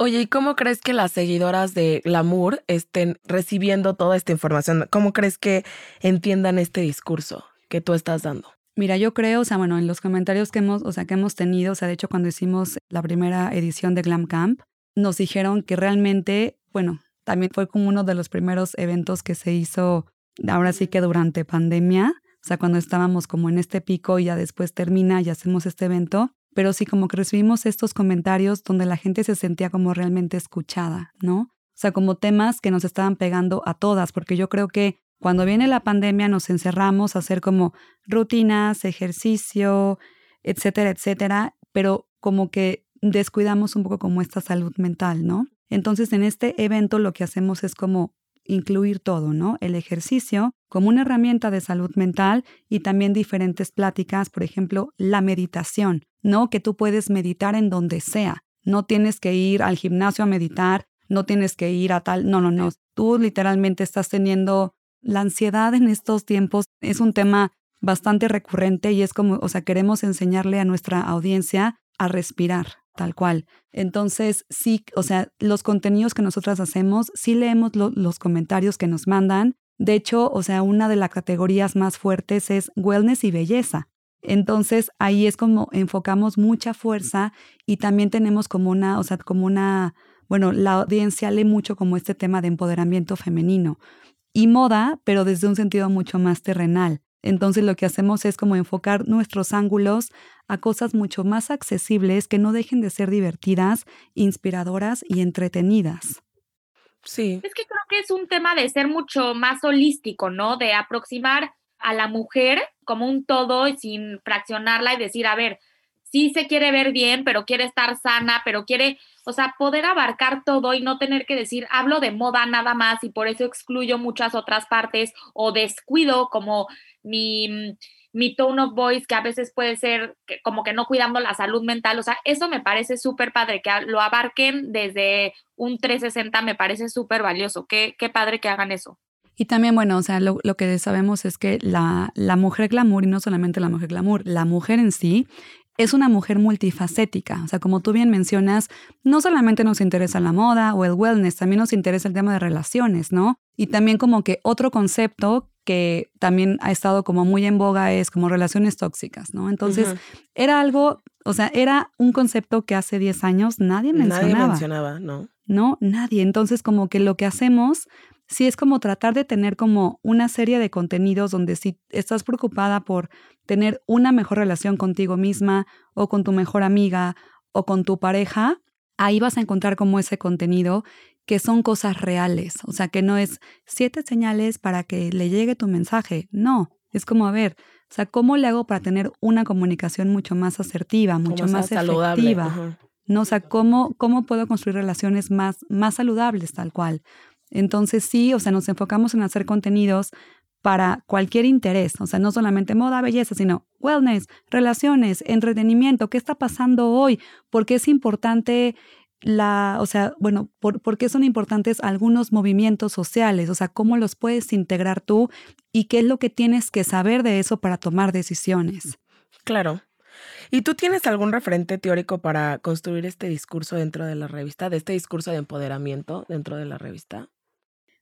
Oye, ¿y cómo crees que las seguidoras de Glamour estén recibiendo toda esta información? ¿Cómo crees que entiendan este discurso que tú estás dando? Mira, yo creo, o sea, bueno, en los comentarios que hemos, o sea, que hemos tenido, o sea, de hecho cuando hicimos la primera edición de Glam Camp, nos dijeron que realmente, bueno, también fue como uno de los primeros eventos que se hizo, ahora sí que durante pandemia, o sea, cuando estábamos como en este pico y ya después termina y hacemos este evento, pero sí como que recibimos estos comentarios donde la gente se sentía como realmente escuchada, ¿no? O sea, como temas que nos estaban pegando a todas, porque yo creo que cuando viene la pandemia nos encerramos a hacer como rutinas, ejercicio, etcétera, etcétera, pero como que descuidamos un poco como esta salud mental, ¿no? Entonces en este evento lo que hacemos es como incluir todo, ¿no? El ejercicio como una herramienta de salud mental y también diferentes pláticas, por ejemplo, la meditación, ¿no? Que tú puedes meditar en donde sea. No tienes que ir al gimnasio a meditar, no tienes que ir a tal, no, no, no. Tú literalmente estás teniendo la ansiedad en estos tiempos. Es un tema bastante recurrente y es como, o sea, queremos enseñarle a nuestra audiencia a respirar, tal cual. Entonces, sí, o sea, los contenidos que nosotras hacemos, sí leemos los comentarios que nos mandan. De hecho, o sea, una de las categorías más fuertes es wellness y belleza. Entonces, ahí es como enfocamos mucha fuerza y también tenemos como una, o sea, como una, bueno, la audiencia lee mucho como este tema de empoderamiento femenino y moda, pero desde un sentido mucho más terrenal. Entonces lo que hacemos es como enfocar nuestros ángulos a cosas mucho más accesibles que no dejen de ser divertidas, inspiradoras y entretenidas. Sí. Es que creo que es un tema de ser mucho más holístico, ¿no? De aproximar a la mujer como un todo y sin fraccionarla y decir, a ver, sí se quiere ver bien, pero quiere estar sana, pero quiere, o sea, poder abarcar todo y no tener que decir, hablo de moda nada más y por eso excluyo muchas otras partes o descuido como mi, mi tone of voice, que a veces puede ser como que no cuidando la salud mental. O sea, eso me parece súper padre, que lo abarquen desde un 360, me parece súper valioso. Qué, qué padre que hagan eso. Y también, bueno, o sea, lo, lo, que sabemos es que la, la mujer glamour, y no solamente la mujer glamour, la mujer en sí es una mujer multifacética. O sea, como tú bien mencionas, no solamente nos interesa la moda o el wellness, también nos interesa el tema de relaciones, ¿no? Y también como que otro concepto que también ha estado como muy en boga es como relaciones tóxicas, ¿no? Entonces, era algo, o sea, era un concepto que hace 10 años nadie mencionaba. Nadie mencionaba, ¿no? No, nadie. Entonces, como que lo que hacemos sí es como tratar de tener como una serie de contenidos donde si estás preocupada por tener una mejor relación contigo misma o con tu mejor amiga o con tu pareja, ahí vas a encontrar como ese contenido que son cosas reales, o sea, que no es siete señales para que le llegue tu mensaje, no, es como, a ver, o sea, ¿cómo le hago para tener una comunicación mucho más asertiva, mucho más efectiva? No, o sea, ¿cómo, ¿cómo puedo construir relaciones más, más saludables tal cual? Entonces sí, o sea, nos enfocamos en hacer contenidos para cualquier interés, o sea, no solamente moda, belleza, sino wellness, relaciones, entretenimiento, qué está pasando hoy, por qué es importante la, o sea, bueno, por, qué son importantes algunos movimientos sociales, o sea, cómo los puedes integrar tú y qué es lo que tienes que saber de eso para tomar decisiones. Claro. ¿Y tú tienes algún referente teórico para construir este discurso dentro de la revista, de este discurso de empoderamiento dentro de la revista?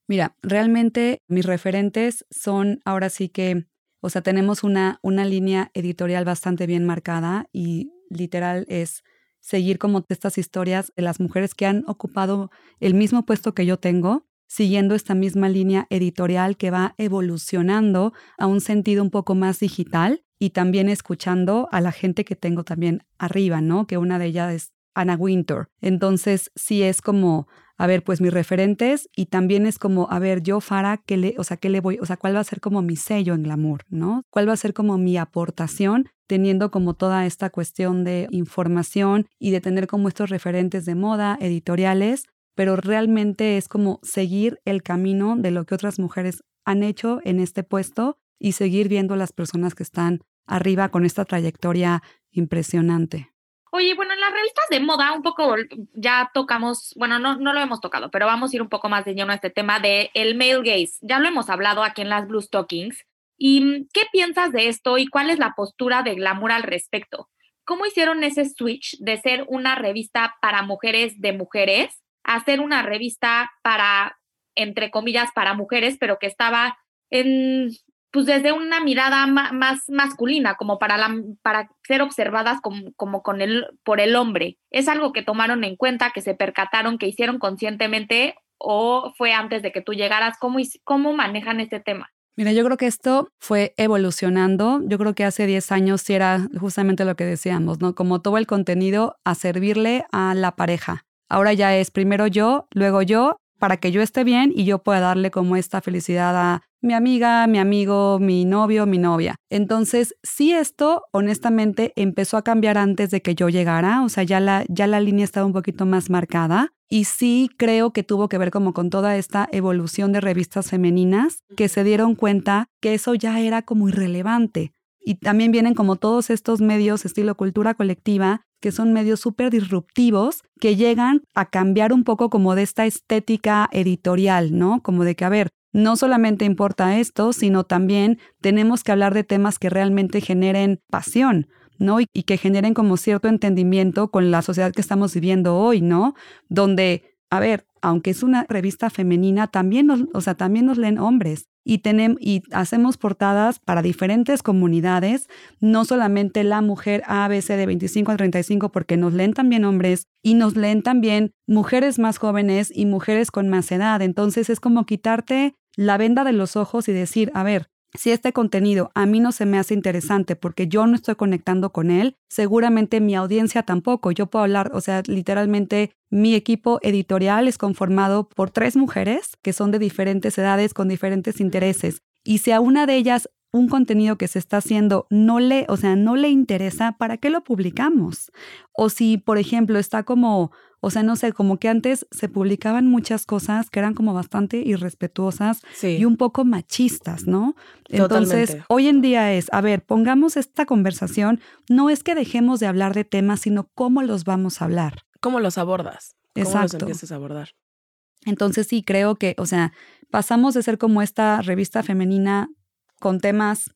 Mira, realmente mis referentes son ahora sí que, o sea, tenemos una, una línea editorial bastante bien marcada y literal es seguir como estas historias de las mujeres que han ocupado el mismo puesto que yo tengo, siguiendo esta misma línea editorial que va evolucionando a un sentido un poco más digital y también escuchando a la gente que tengo también arriba, ¿no? Que una de ellas es Anna Winter. Entonces, sí es como, a ver, pues mis referentes y también es como, a ver, yo, Fara, ¿qué le, o sea, qué le voy, o sea, cuál va a ser como mi sello en glamour, ¿no? ¿Cuál va a ser como mi aportación teniendo como toda esta cuestión de información y de tener como estos referentes de moda, editoriales, pero realmente es como seguir el camino de lo que otras mujeres han hecho en este puesto y seguir viendo las personas que están arriba con esta trayectoria impresionante. Oye, bueno, en las revistas de moda un poco ya tocamos, bueno, no, no lo hemos tocado, pero vamos a ir un poco más de lleno a este tema de el male gaze. Ya lo hemos hablado aquí en las Blue Stockings. ¿Y qué piensas de esto y cuál es la postura de Glamour al respecto? ¿Cómo hicieron ese switch de ser una revista para mujeres de mujeres a ser una revista para, entre comillas, para mujeres, pero que estaba en, pues desde una mirada más masculina, como para, la, para ser observadas como, con el, por el hombre. ¿Es algo que tomaron en cuenta, que se percataron, que hicieron conscientemente o fue antes de que tú llegaras? ¿Cómo, cómo manejan este tema? Mira, yo creo que esto fue evolucionando. Yo creo que hace 10 años sí era justamente lo que decíamos, ¿no? Como todo el contenido a servirle a la pareja. Ahora ya es primero yo, luego yo, para que yo esté bien y yo pueda darle como esta felicidad a mi amiga, mi amigo, mi novio, mi novia. Entonces, sí esto honestamente empezó a cambiar antes de que yo llegara, o sea, ya la, ya la línea estaba un poquito más marcada, y sí creo que tuvo que ver como con toda esta evolución de revistas femeninas que se dieron cuenta que eso ya era como irrelevante. Y también vienen como todos estos medios estilo cultura colectiva, que son medios súper disruptivos, que llegan a cambiar un poco como de esta estética editorial, ¿no? Como de que, a ver, no solamente importa esto, sino también tenemos que hablar de temas que realmente generen pasión. ¿no? Y, que generen como cierto entendimiento con la sociedad que estamos viviendo hoy, ¿no? Donde, a ver, aunque es una revista femenina, también nos, o sea, también nos leen hombres. Y, tenemos, y hacemos portadas para diferentes comunidades, no solamente la mujer ABC de 25 a 35, porque nos leen también hombres y nos leen también mujeres más jóvenes y mujeres con más edad. Entonces es como quitarte la venda de los ojos y decir, a ver, si este contenido a mí no se me hace interesante porque yo no estoy conectando con él, seguramente mi audiencia tampoco. Yo puedo hablar, o sea, literalmente mi equipo editorial es conformado por tres mujeres que son de diferentes edades, con diferentes intereses. Y si a una de ellas un contenido que se está haciendo no le, o sea, no le interesa, ¿para qué lo publicamos? O si, por ejemplo, está como o sea, no sé, como que antes se publicaban muchas cosas que eran como bastante irrespetuosas y un poco machistas, ¿no? Entonces, hoy en día es, a ver, pongamos esta conversación, no es que dejemos de hablar de temas, sino cómo los vamos a hablar. ¿Cómo los abordas? ¿Cómo Exacto. los empiezas a abordar? Entonces sí, creo que, o sea, pasamos de ser como esta revista femenina con temas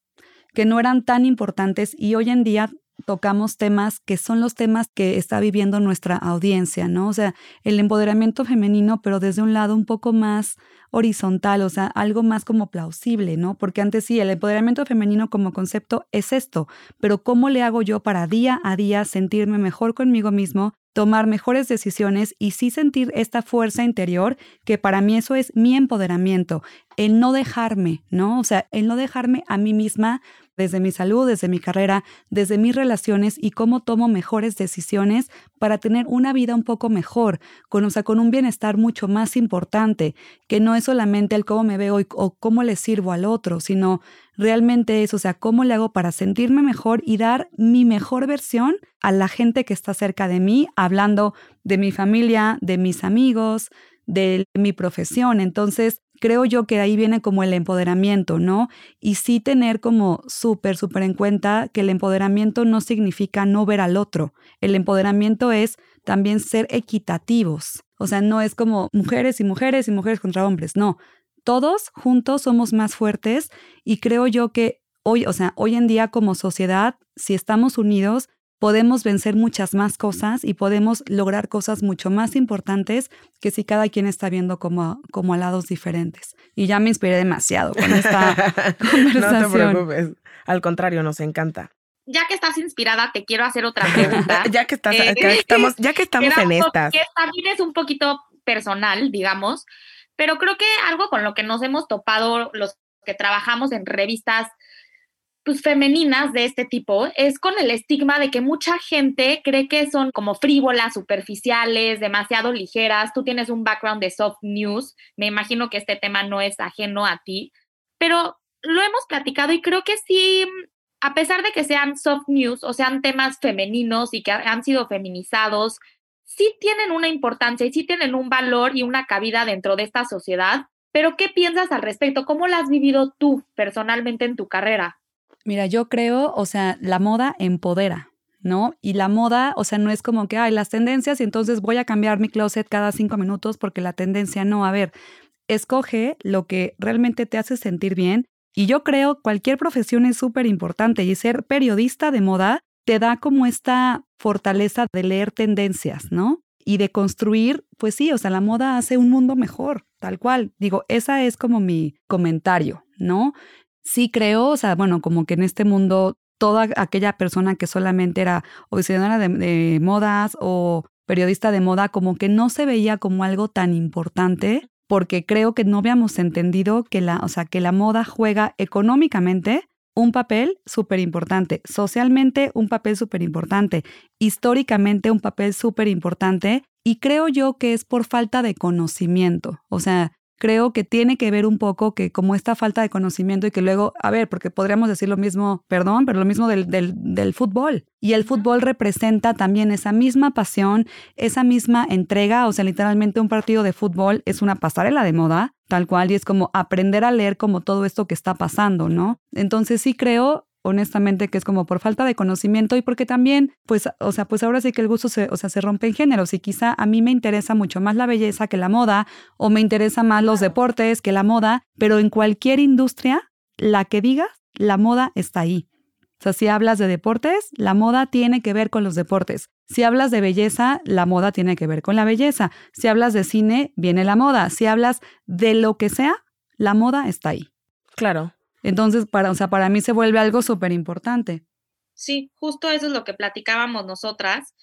que no eran tan importantes y hoy en día tocamos temas que son los temas que está viviendo nuestra audiencia, ¿no? O sea, el empoderamiento femenino, pero desde un lado un poco más horizontal, o sea, algo más como plausible, ¿no? Porque antes sí, el empoderamiento femenino como concepto es esto, pero ¿cómo le hago yo para día a día sentirme mejor conmigo mismo, tomar mejores decisiones y sí sentir esta fuerza interior, que para mí eso es mi empoderamiento, el no dejarme, ¿no? O sea, el no dejarme a mí misma desde mi salud, desde mi carrera, desde mis relaciones y cómo tomo mejores decisiones para tener una vida un poco mejor, con, con un bienestar mucho más importante, que no es solamente el cómo me veo o cómo le sirvo al otro, sino realmente es, o sea, cómo le hago para sentirme mejor y dar mi mejor versión a la gente que está cerca de mí, hablando de mi familia, de mis amigos, de mi profesión. Entonces, creo yo que ahí viene como el empoderamiento, ¿no? Y sí tener como súper, súper en cuenta que el empoderamiento no significa no ver al otro. El empoderamiento es también ser equitativos. O sea, no es como mujeres y mujeres y mujeres contra hombres, no. Todos juntos somos más fuertes y creo yo que hoy, o sea, hoy en día como sociedad, si estamos unidos, podemos vencer muchas más cosas y podemos lograr cosas mucho más importantes que si cada quien está viendo como, como a lados diferentes. Y ya me inspiré demasiado con esta conversación. *laughs* no te preocupes. Al contrario, nos encanta. Ya que estás inspirada, te quiero hacer otra pregunta. *laughs* ya que estás, eh, estamos, ya que estamos en estas. Que también es un poquito personal, digamos, pero creo que algo con lo que nos hemos topado los que trabajamos en revistas pues, femeninas de este tipo es con el estigma de que mucha gente cree que son como frívolas, superficiales, demasiado ligeras. Tú tienes un background de soft news, me imagino que este tema no es ajeno a ti, pero lo hemos platicado y creo que sí, a pesar de que sean soft news o sean temas femeninos y que han sido feminizados, sí tienen una importancia y sí tienen un valor y una cabida dentro de esta sociedad. Pero, ¿qué piensas al respecto? ¿Cómo lo has vivido tú personalmente en tu carrera? Mira, yo creo, o sea, la moda empodera, ¿no? Y la moda, o sea, no es como que hay las tendencias y entonces voy a cambiar mi closet cada cinco minutos porque la tendencia no. A ver, escoge lo que realmente te hace sentir bien. Y yo creo cualquier profesión es súper importante y ser periodista de moda te da como esta fortaleza de leer tendencias, ¿no? Y de construir, pues sí, o sea, la moda hace un mundo mejor, tal cual. Digo, esa es como mi comentario, ¿no? Sí creo, o sea, bueno, como que en este mundo toda aquella persona que solamente era o diseñadora de, modas o periodista de moda, como que no se veía como algo tan importante, porque creo que no habíamos entendido que la, o sea, que la moda juega económicamente un papel súper importante, socialmente un papel súper importante, históricamente un papel súper importante, y creo yo que es por falta de conocimiento. O sea, creo que tiene que ver un poco que como esta falta de conocimiento y que luego, a ver, porque podríamos decir lo mismo, perdón, pero lo mismo del, del, fútbol. Y el fútbol representa también esa misma pasión, esa misma entrega, o sea, literalmente un partido de fútbol es una pasarela de moda, tal cual, y es como aprender a leer como todo esto que está pasando, ¿no? Entonces sí creo honestamente que es como por falta de conocimiento y porque también, pues, o sea, pues ahora sí que el gusto se, o sea, se rompe en géneros y quizá a mí me interesa mucho más la belleza que la moda o me interesa más los deportes que la moda, pero en cualquier industria, la que digas, la moda está ahí. O sea, si hablas de deportes, la moda tiene que ver con los deportes. Si hablas de belleza, la moda tiene que ver con la belleza. Si hablas de cine, viene la moda. Si hablas de lo que sea, la moda está ahí. Claro. Entonces, para, o sea, para mí se vuelve algo súper importante. Sí, justo eso es lo que platicábamos nosotras.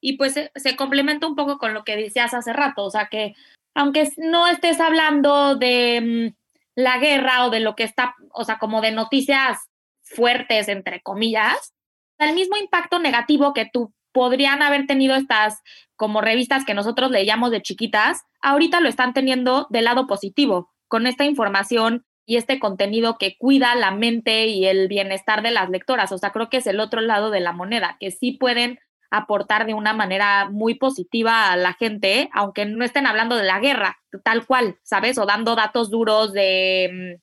Y pues se, complementa un poco con lo que decías hace rato, o sea que aunque no estés hablando de mm, la guerra o de lo que está, o sea, como de noticias fuertes, entre comillas, el mismo impacto negativo que tú podrían haber tenido estas como revistas que nosotros leíamos de chiquitas, ahorita lo están teniendo del lado positivo, con esta información y este contenido que cuida la mente y el bienestar de las lectoras. O sea, creo que es el otro lado de la moneda, que sí pueden aportar de una manera muy positiva a la gente, aunque no estén hablando de la guerra, tal cual, ¿sabes? O dando datos duros de,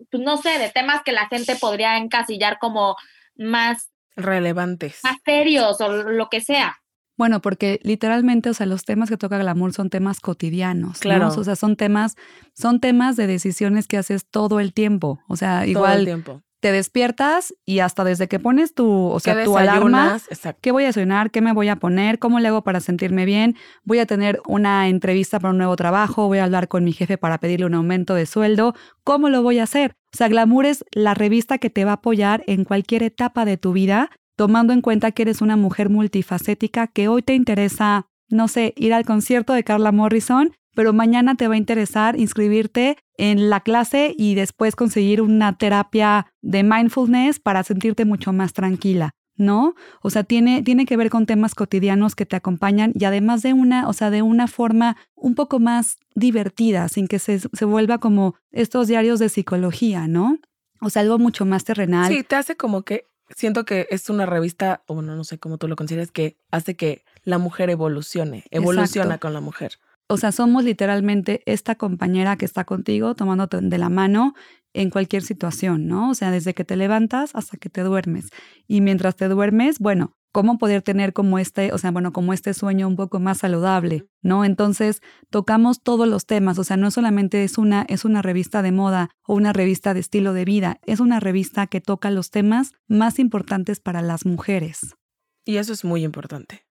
mm, pues, no sé, de temas que la gente podría encasillar como más relevantes. Más serios o lo que sea. Bueno, porque literalmente, o sea, los temas que toca Glamour son temas cotidianos. Claro. O sea, son temas, son temas de decisiones que haces todo el tiempo. O sea, igual. tiempo. Te despiertas y hasta desde que pones tu, o sea, tu alarma, ¿qué voy a sonar? ¿Qué me voy a poner? ¿Cómo le hago para sentirme bien? Voy a tener una entrevista para un nuevo trabajo, voy a hablar con mi jefe para pedirle un aumento de sueldo. ¿Cómo lo voy a hacer? O sea, Glamour es la revista que te va a apoyar en cualquier etapa de tu vida tomando en cuenta que eres una mujer multifacética, que hoy te interesa, no sé, ir al concierto de Carla Morrison, pero mañana te va a interesar inscribirte en la clase y después conseguir una terapia de mindfulness para sentirte mucho más tranquila. ¿no? O sea, tiene, tiene que ver con temas cotidianos que te acompañan y además de una, o sea, de una forma un poco más divertida, sin que se, se vuelva como estos diarios de psicología, ¿no? O sea, algo mucho más terrenal. Sí, te hace como que siento que es una revista, o bueno, no sé cómo tú lo consideras, que hace que la mujer evolucione, evoluciona con la mujer. O sea, somos literalmente esta compañera que está contigo tomándote de la mano en cualquier situación, ¿no? O sea, desde que te levantas hasta que te duermes. Y mientras te duermes, bueno, cómo poder tener como este, o sea, bueno, como este sueño un poco más saludable, ¿no? Entonces, tocamos todos los temas, o sea, no solamente es una es una revista de moda o una revista de estilo de vida, es una revista que toca los temas más importantes para las mujeres. Y eso es muy importante.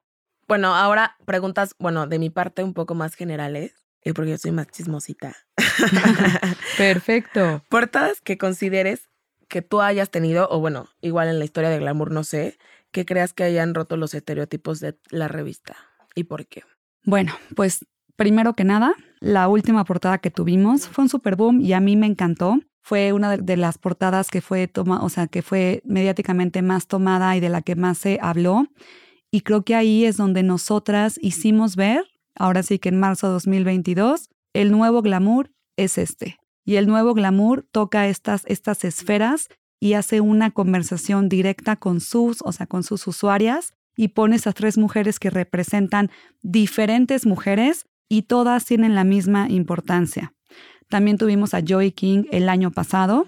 Bueno, ahora preguntas, bueno, de mi parte un poco más generales, eh, porque yo soy más chismosita. *laughs* Perfecto. Portadas que consideres que tú hayas tenido, o bueno, igual en la historia de Glamour, no sé, que creas que hayan roto los estereotipos de la revista y por qué. Bueno, pues primero que nada, la última portada que tuvimos fue un super boom y a mí me encantó. Fue una de las portadas que fue toma, o sea, que fue mediáticamente más tomada y de la que más se habló. Y creo que ahí es donde nosotras hicimos ver, ahora sí que en marzo de 2022, el nuevo glamour es este. Y el nuevo glamour toca estas, estas esferas y hace una conversación directa con sus, o sea, con sus usuarias y pone esas tres mujeres que representan diferentes mujeres y todas tienen la misma importancia. También tuvimos a Joy King el año pasado.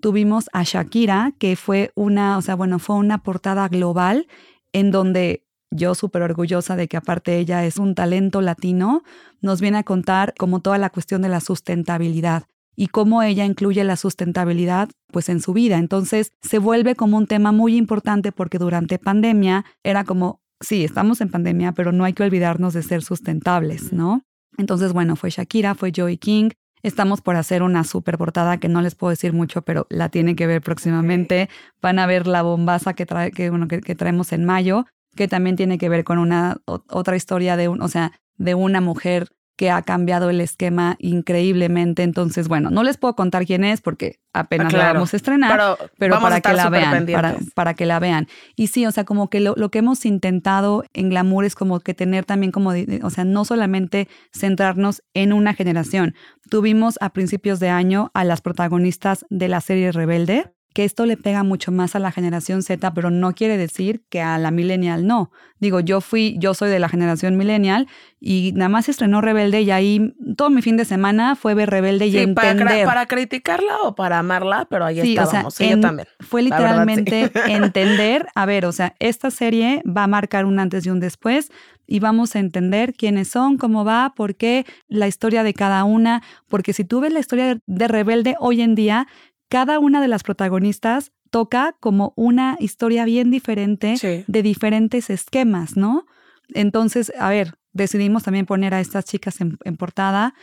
Tuvimos a Shakira, que fue una, o sea, bueno, fue una portada global en donde yo súper orgullosa de que aparte ella es un talento latino, nos viene a contar como toda la cuestión de la sustentabilidad y cómo ella incluye la sustentabilidad pues en su vida. Entonces se vuelve como un tema muy importante porque durante pandemia era como, sí, estamos en pandemia, pero no hay que olvidarnos de ser sustentables, ¿no? Entonces, bueno, fue Shakira, fue Joey King. Estamos por hacer una super portada que no les puedo decir mucho, pero la tienen que ver próximamente. Van a ver la bombaza que, trae, que, bueno, que, que traemos en mayo, que también tiene que ver con una otra historia de un, o sea, de una mujer que ha cambiado el esquema increíblemente. Entonces, bueno, no les puedo contar quién es porque apenas la vamos a estrenar, pero, para que la vean, para, para, que la vean. Y sí, o sea, como que lo, lo, que hemos intentado en Glamour es como que tener también como, o sea, no solamente centrarnos en una generación. Tuvimos a principios de año a las protagonistas de la serie Rebelde, que esto le pega mucho más a la generación Z, pero no quiere decir que a la millennial no. Digo, yo fui, yo soy de la generación millennial y nada más estrenó Rebelde y ahí todo mi fin de semana fue ver Rebelde y entender. Para, para, criticarla o para amarla, pero ahí sí, estábamos. O sea, yo también. Fue literalmente *laughs* entender, a ver, o sea, esta serie va a marcar un antes y un después y vamos a entender quiénes son, cómo va, por qué, la historia de cada una, porque si tú ves la historia de Rebelde hoy en día, cada una de las protagonistas toca como una historia bien diferente de diferentes esquemas, ¿no? Entonces, a ver, decidimos también poner a estas chicas en, portada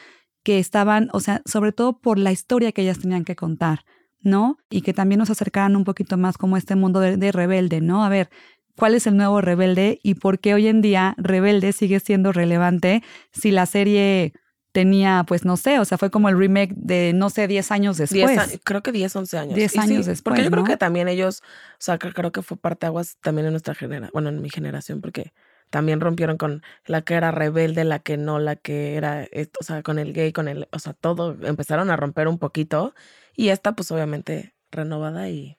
que estaban, o sea, sobre todo por la historia que ellas tenían que contar, ¿no? Y que también nos acercaran un poquito más como este mundo de rebelde, ¿no? A ver, ¿cuál es el nuevo rebelde y por qué hoy en día rebelde sigue siendo relevante si la serie tenía, pues no sé, o sea, fue como el remake de, no sé, 10 años después. creo que 10, 11 años. 10 años después. Porque yo creo que también ellos, o sea, creo que fue parte aguas también en nuestra generación, bueno, en mi generación, porque también rompieron con la que era rebelde, la que no, la que era, o sea, con el gay, con el, o sea, todo, empezaron a romper un poquito. Y esta, pues obviamente, renovada y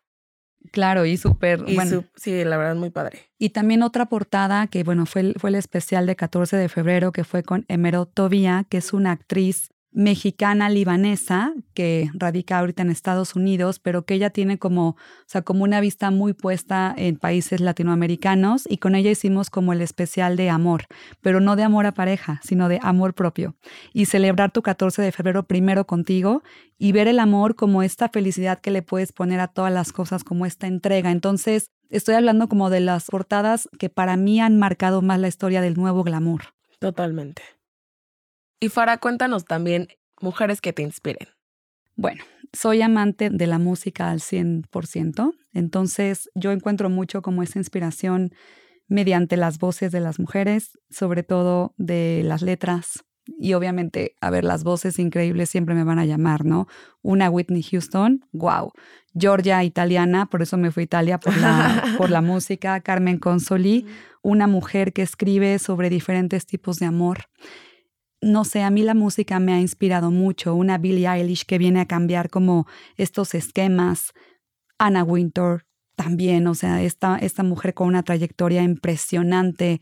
Claro, y súper, bueno. sí, la verdad, muy padre. Y también otra portada que, bueno, fue el, fue el especial de 14 de febrero, que fue con Emerald Tobia, que es una actriz mexicana libanesa que radica ahorita en Estados Unidos, pero que ella tiene como, o sea, como una vista muy puesta en países latinoamericanos y con ella hicimos como el especial de amor, pero no de amor a pareja, sino de amor propio. Y celebrar tu 14 de febrero primero contigo y ver el amor como esta felicidad que le puedes poner a todas las cosas, como esta entrega. Entonces, estoy hablando como de las portadas que para mí han marcado más la historia del nuevo glamour. Totalmente. Y Farah, cuéntanos también mujeres que te inspiren. Bueno, soy amante de la música al 100%, entonces yo encuentro mucho como esa inspiración mediante las voces de las mujeres, sobre todo de las letras. Y obviamente, a ver, las voces increíbles siempre me van a llamar, ¿no? Una Whitney Houston, wow. Georgia italiana, por eso me fui a Italia por la, por la *laughs* música. Carmen Consoli, una mujer que escribe sobre diferentes tipos de amor no sé, a mí la música me ha inspirado mucho. Una Billie Eilish que viene a cambiar como estos esquemas. Anna Winter también, o sea, esta, esta mujer con una trayectoria impresionante.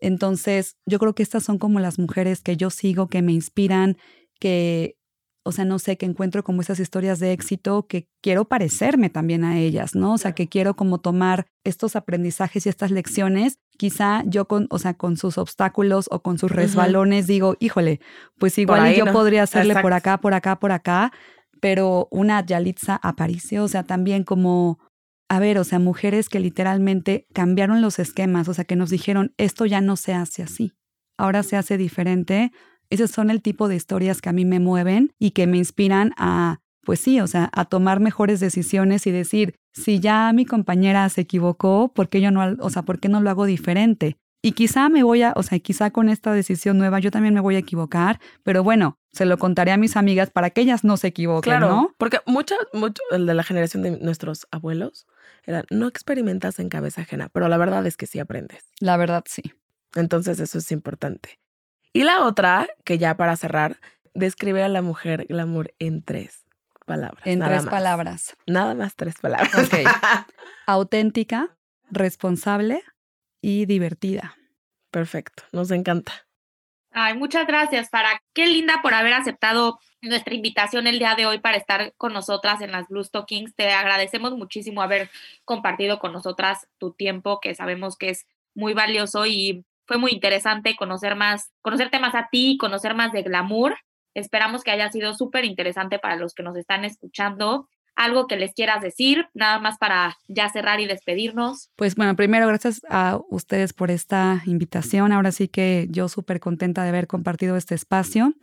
Entonces, yo creo que estas son como las mujeres que yo sigo, que me inspiran, que, o sea, no sé, que encuentro como esas historias de éxito que quiero parecerme también a ellas, ¿no? O sea, que quiero como tomar estos aprendizajes y estas lecciones, quizá yo con, o sea, con sus obstáculos o con sus resbalones digo, híjole, pues igual yo podría hacerle por acá, por acá, por acá, pero una Yalitza Aparicio, o sea, también como a ver, o sea, mujeres que literalmente cambiaron los esquemas, o sea, que nos dijeron, esto ya no se hace así, ahora se hace diferente. Esos son el tipo de historias que a mí me mueven y que me inspiran a, pues sí, o sea, a tomar mejores decisiones y decir, si ya mi compañera se equivocó, ¿por qué yo no, o sea, por qué no lo hago diferente? Y quizá me voy a, o sea, quizá con esta decisión nueva yo también me voy a equivocar, pero bueno, se lo contaré a mis amigas para que ellas no se equivoquen, claro, ¿no? Porque mucho, mucho, el de la generación de nuestros abuelos, era, no experimentas en cabeza ajena, pero la verdad es que sí aprendes. La verdad sí. Entonces eso es importante. Y la otra, que ya para cerrar, describe a la mujer glamour en tres palabras. En tres palabras. Nada más tres palabras. Ok. *laughs* Auténtica, responsable y divertida. Perfecto, nos encanta. Ay, muchas gracias, Sara. Qué linda por haber aceptado nuestra invitación el día de hoy para estar con nosotras en las Blue Stockings. Te agradecemos muchísimo haber compartido con nosotras tu tiempo, que sabemos que es muy valioso y fue muy interesante conocer más, conocerte más a ti, conocer más de glamour. Esperamos que haya sido súper interesante para los que nos están escuchando algo que les quieras decir, nada más para ya cerrar y despedirnos. Pues bueno, primero gracias a ustedes por esta invitación. Ahora sí que yo súper contenta de haber compartido este espacio.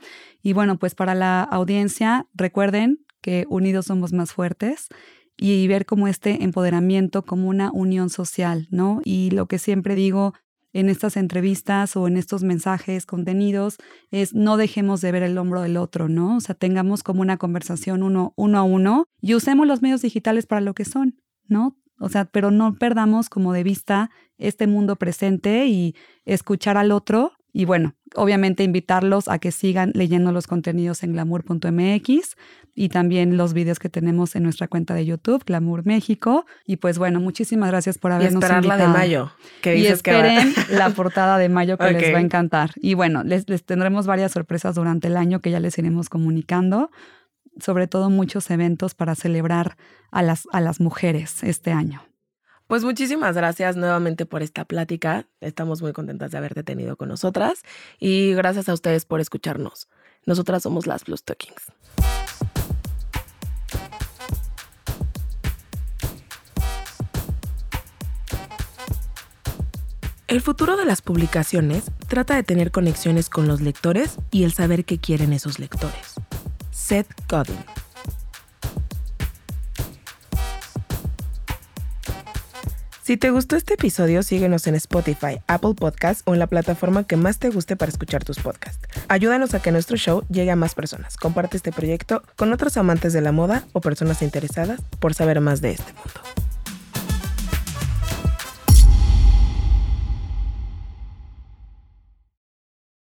Y bueno, pues para la audiencia, recuerden que unidos somos más fuertes y ver como este empoderamiento como una unión social, ¿no? Y lo que siempre digo en estas entrevistas o en estos mensajes, contenidos, es no dejemos de ver el hombro del otro, ¿no? O sea, tengamos como una conversación uno, uno a uno y usemos los medios digitales para lo que son, ¿no? O sea, pero no perdamos como de vista este mundo presente y escuchar al otro y bueno, obviamente invitarlos a que sigan leyendo los contenidos en glamour.mx y también los videos que tenemos en nuestra cuenta de YouTube, Glamour México. Y pues bueno, muchísimas gracias por habernos y esperar la de mayo. Que y esperen la portada de mayo que les va a encantar. Y bueno, les, les tendremos varias sorpresas durante el año que ya les iremos comunicando sobre todo muchos eventos para celebrar a las, a las mujeres este año. Pues muchísimas gracias nuevamente por esta plática. Estamos muy contentas de haberte tenido con nosotras y gracias a ustedes por escucharnos. Nosotras somos las Blue Stockings. El futuro de las publicaciones trata de tener conexiones con los lectores y el saber qué quieren esos lectores. Seth Godin. Si te gustó este episodio, síguenos en Spotify, Apple Podcasts o en la plataforma que más te guste para escuchar tus podcasts. Ayúdanos a que nuestro show llegue a más personas. Comparte este proyecto con otros amantes de la moda o personas interesadas por saber más de este mundo.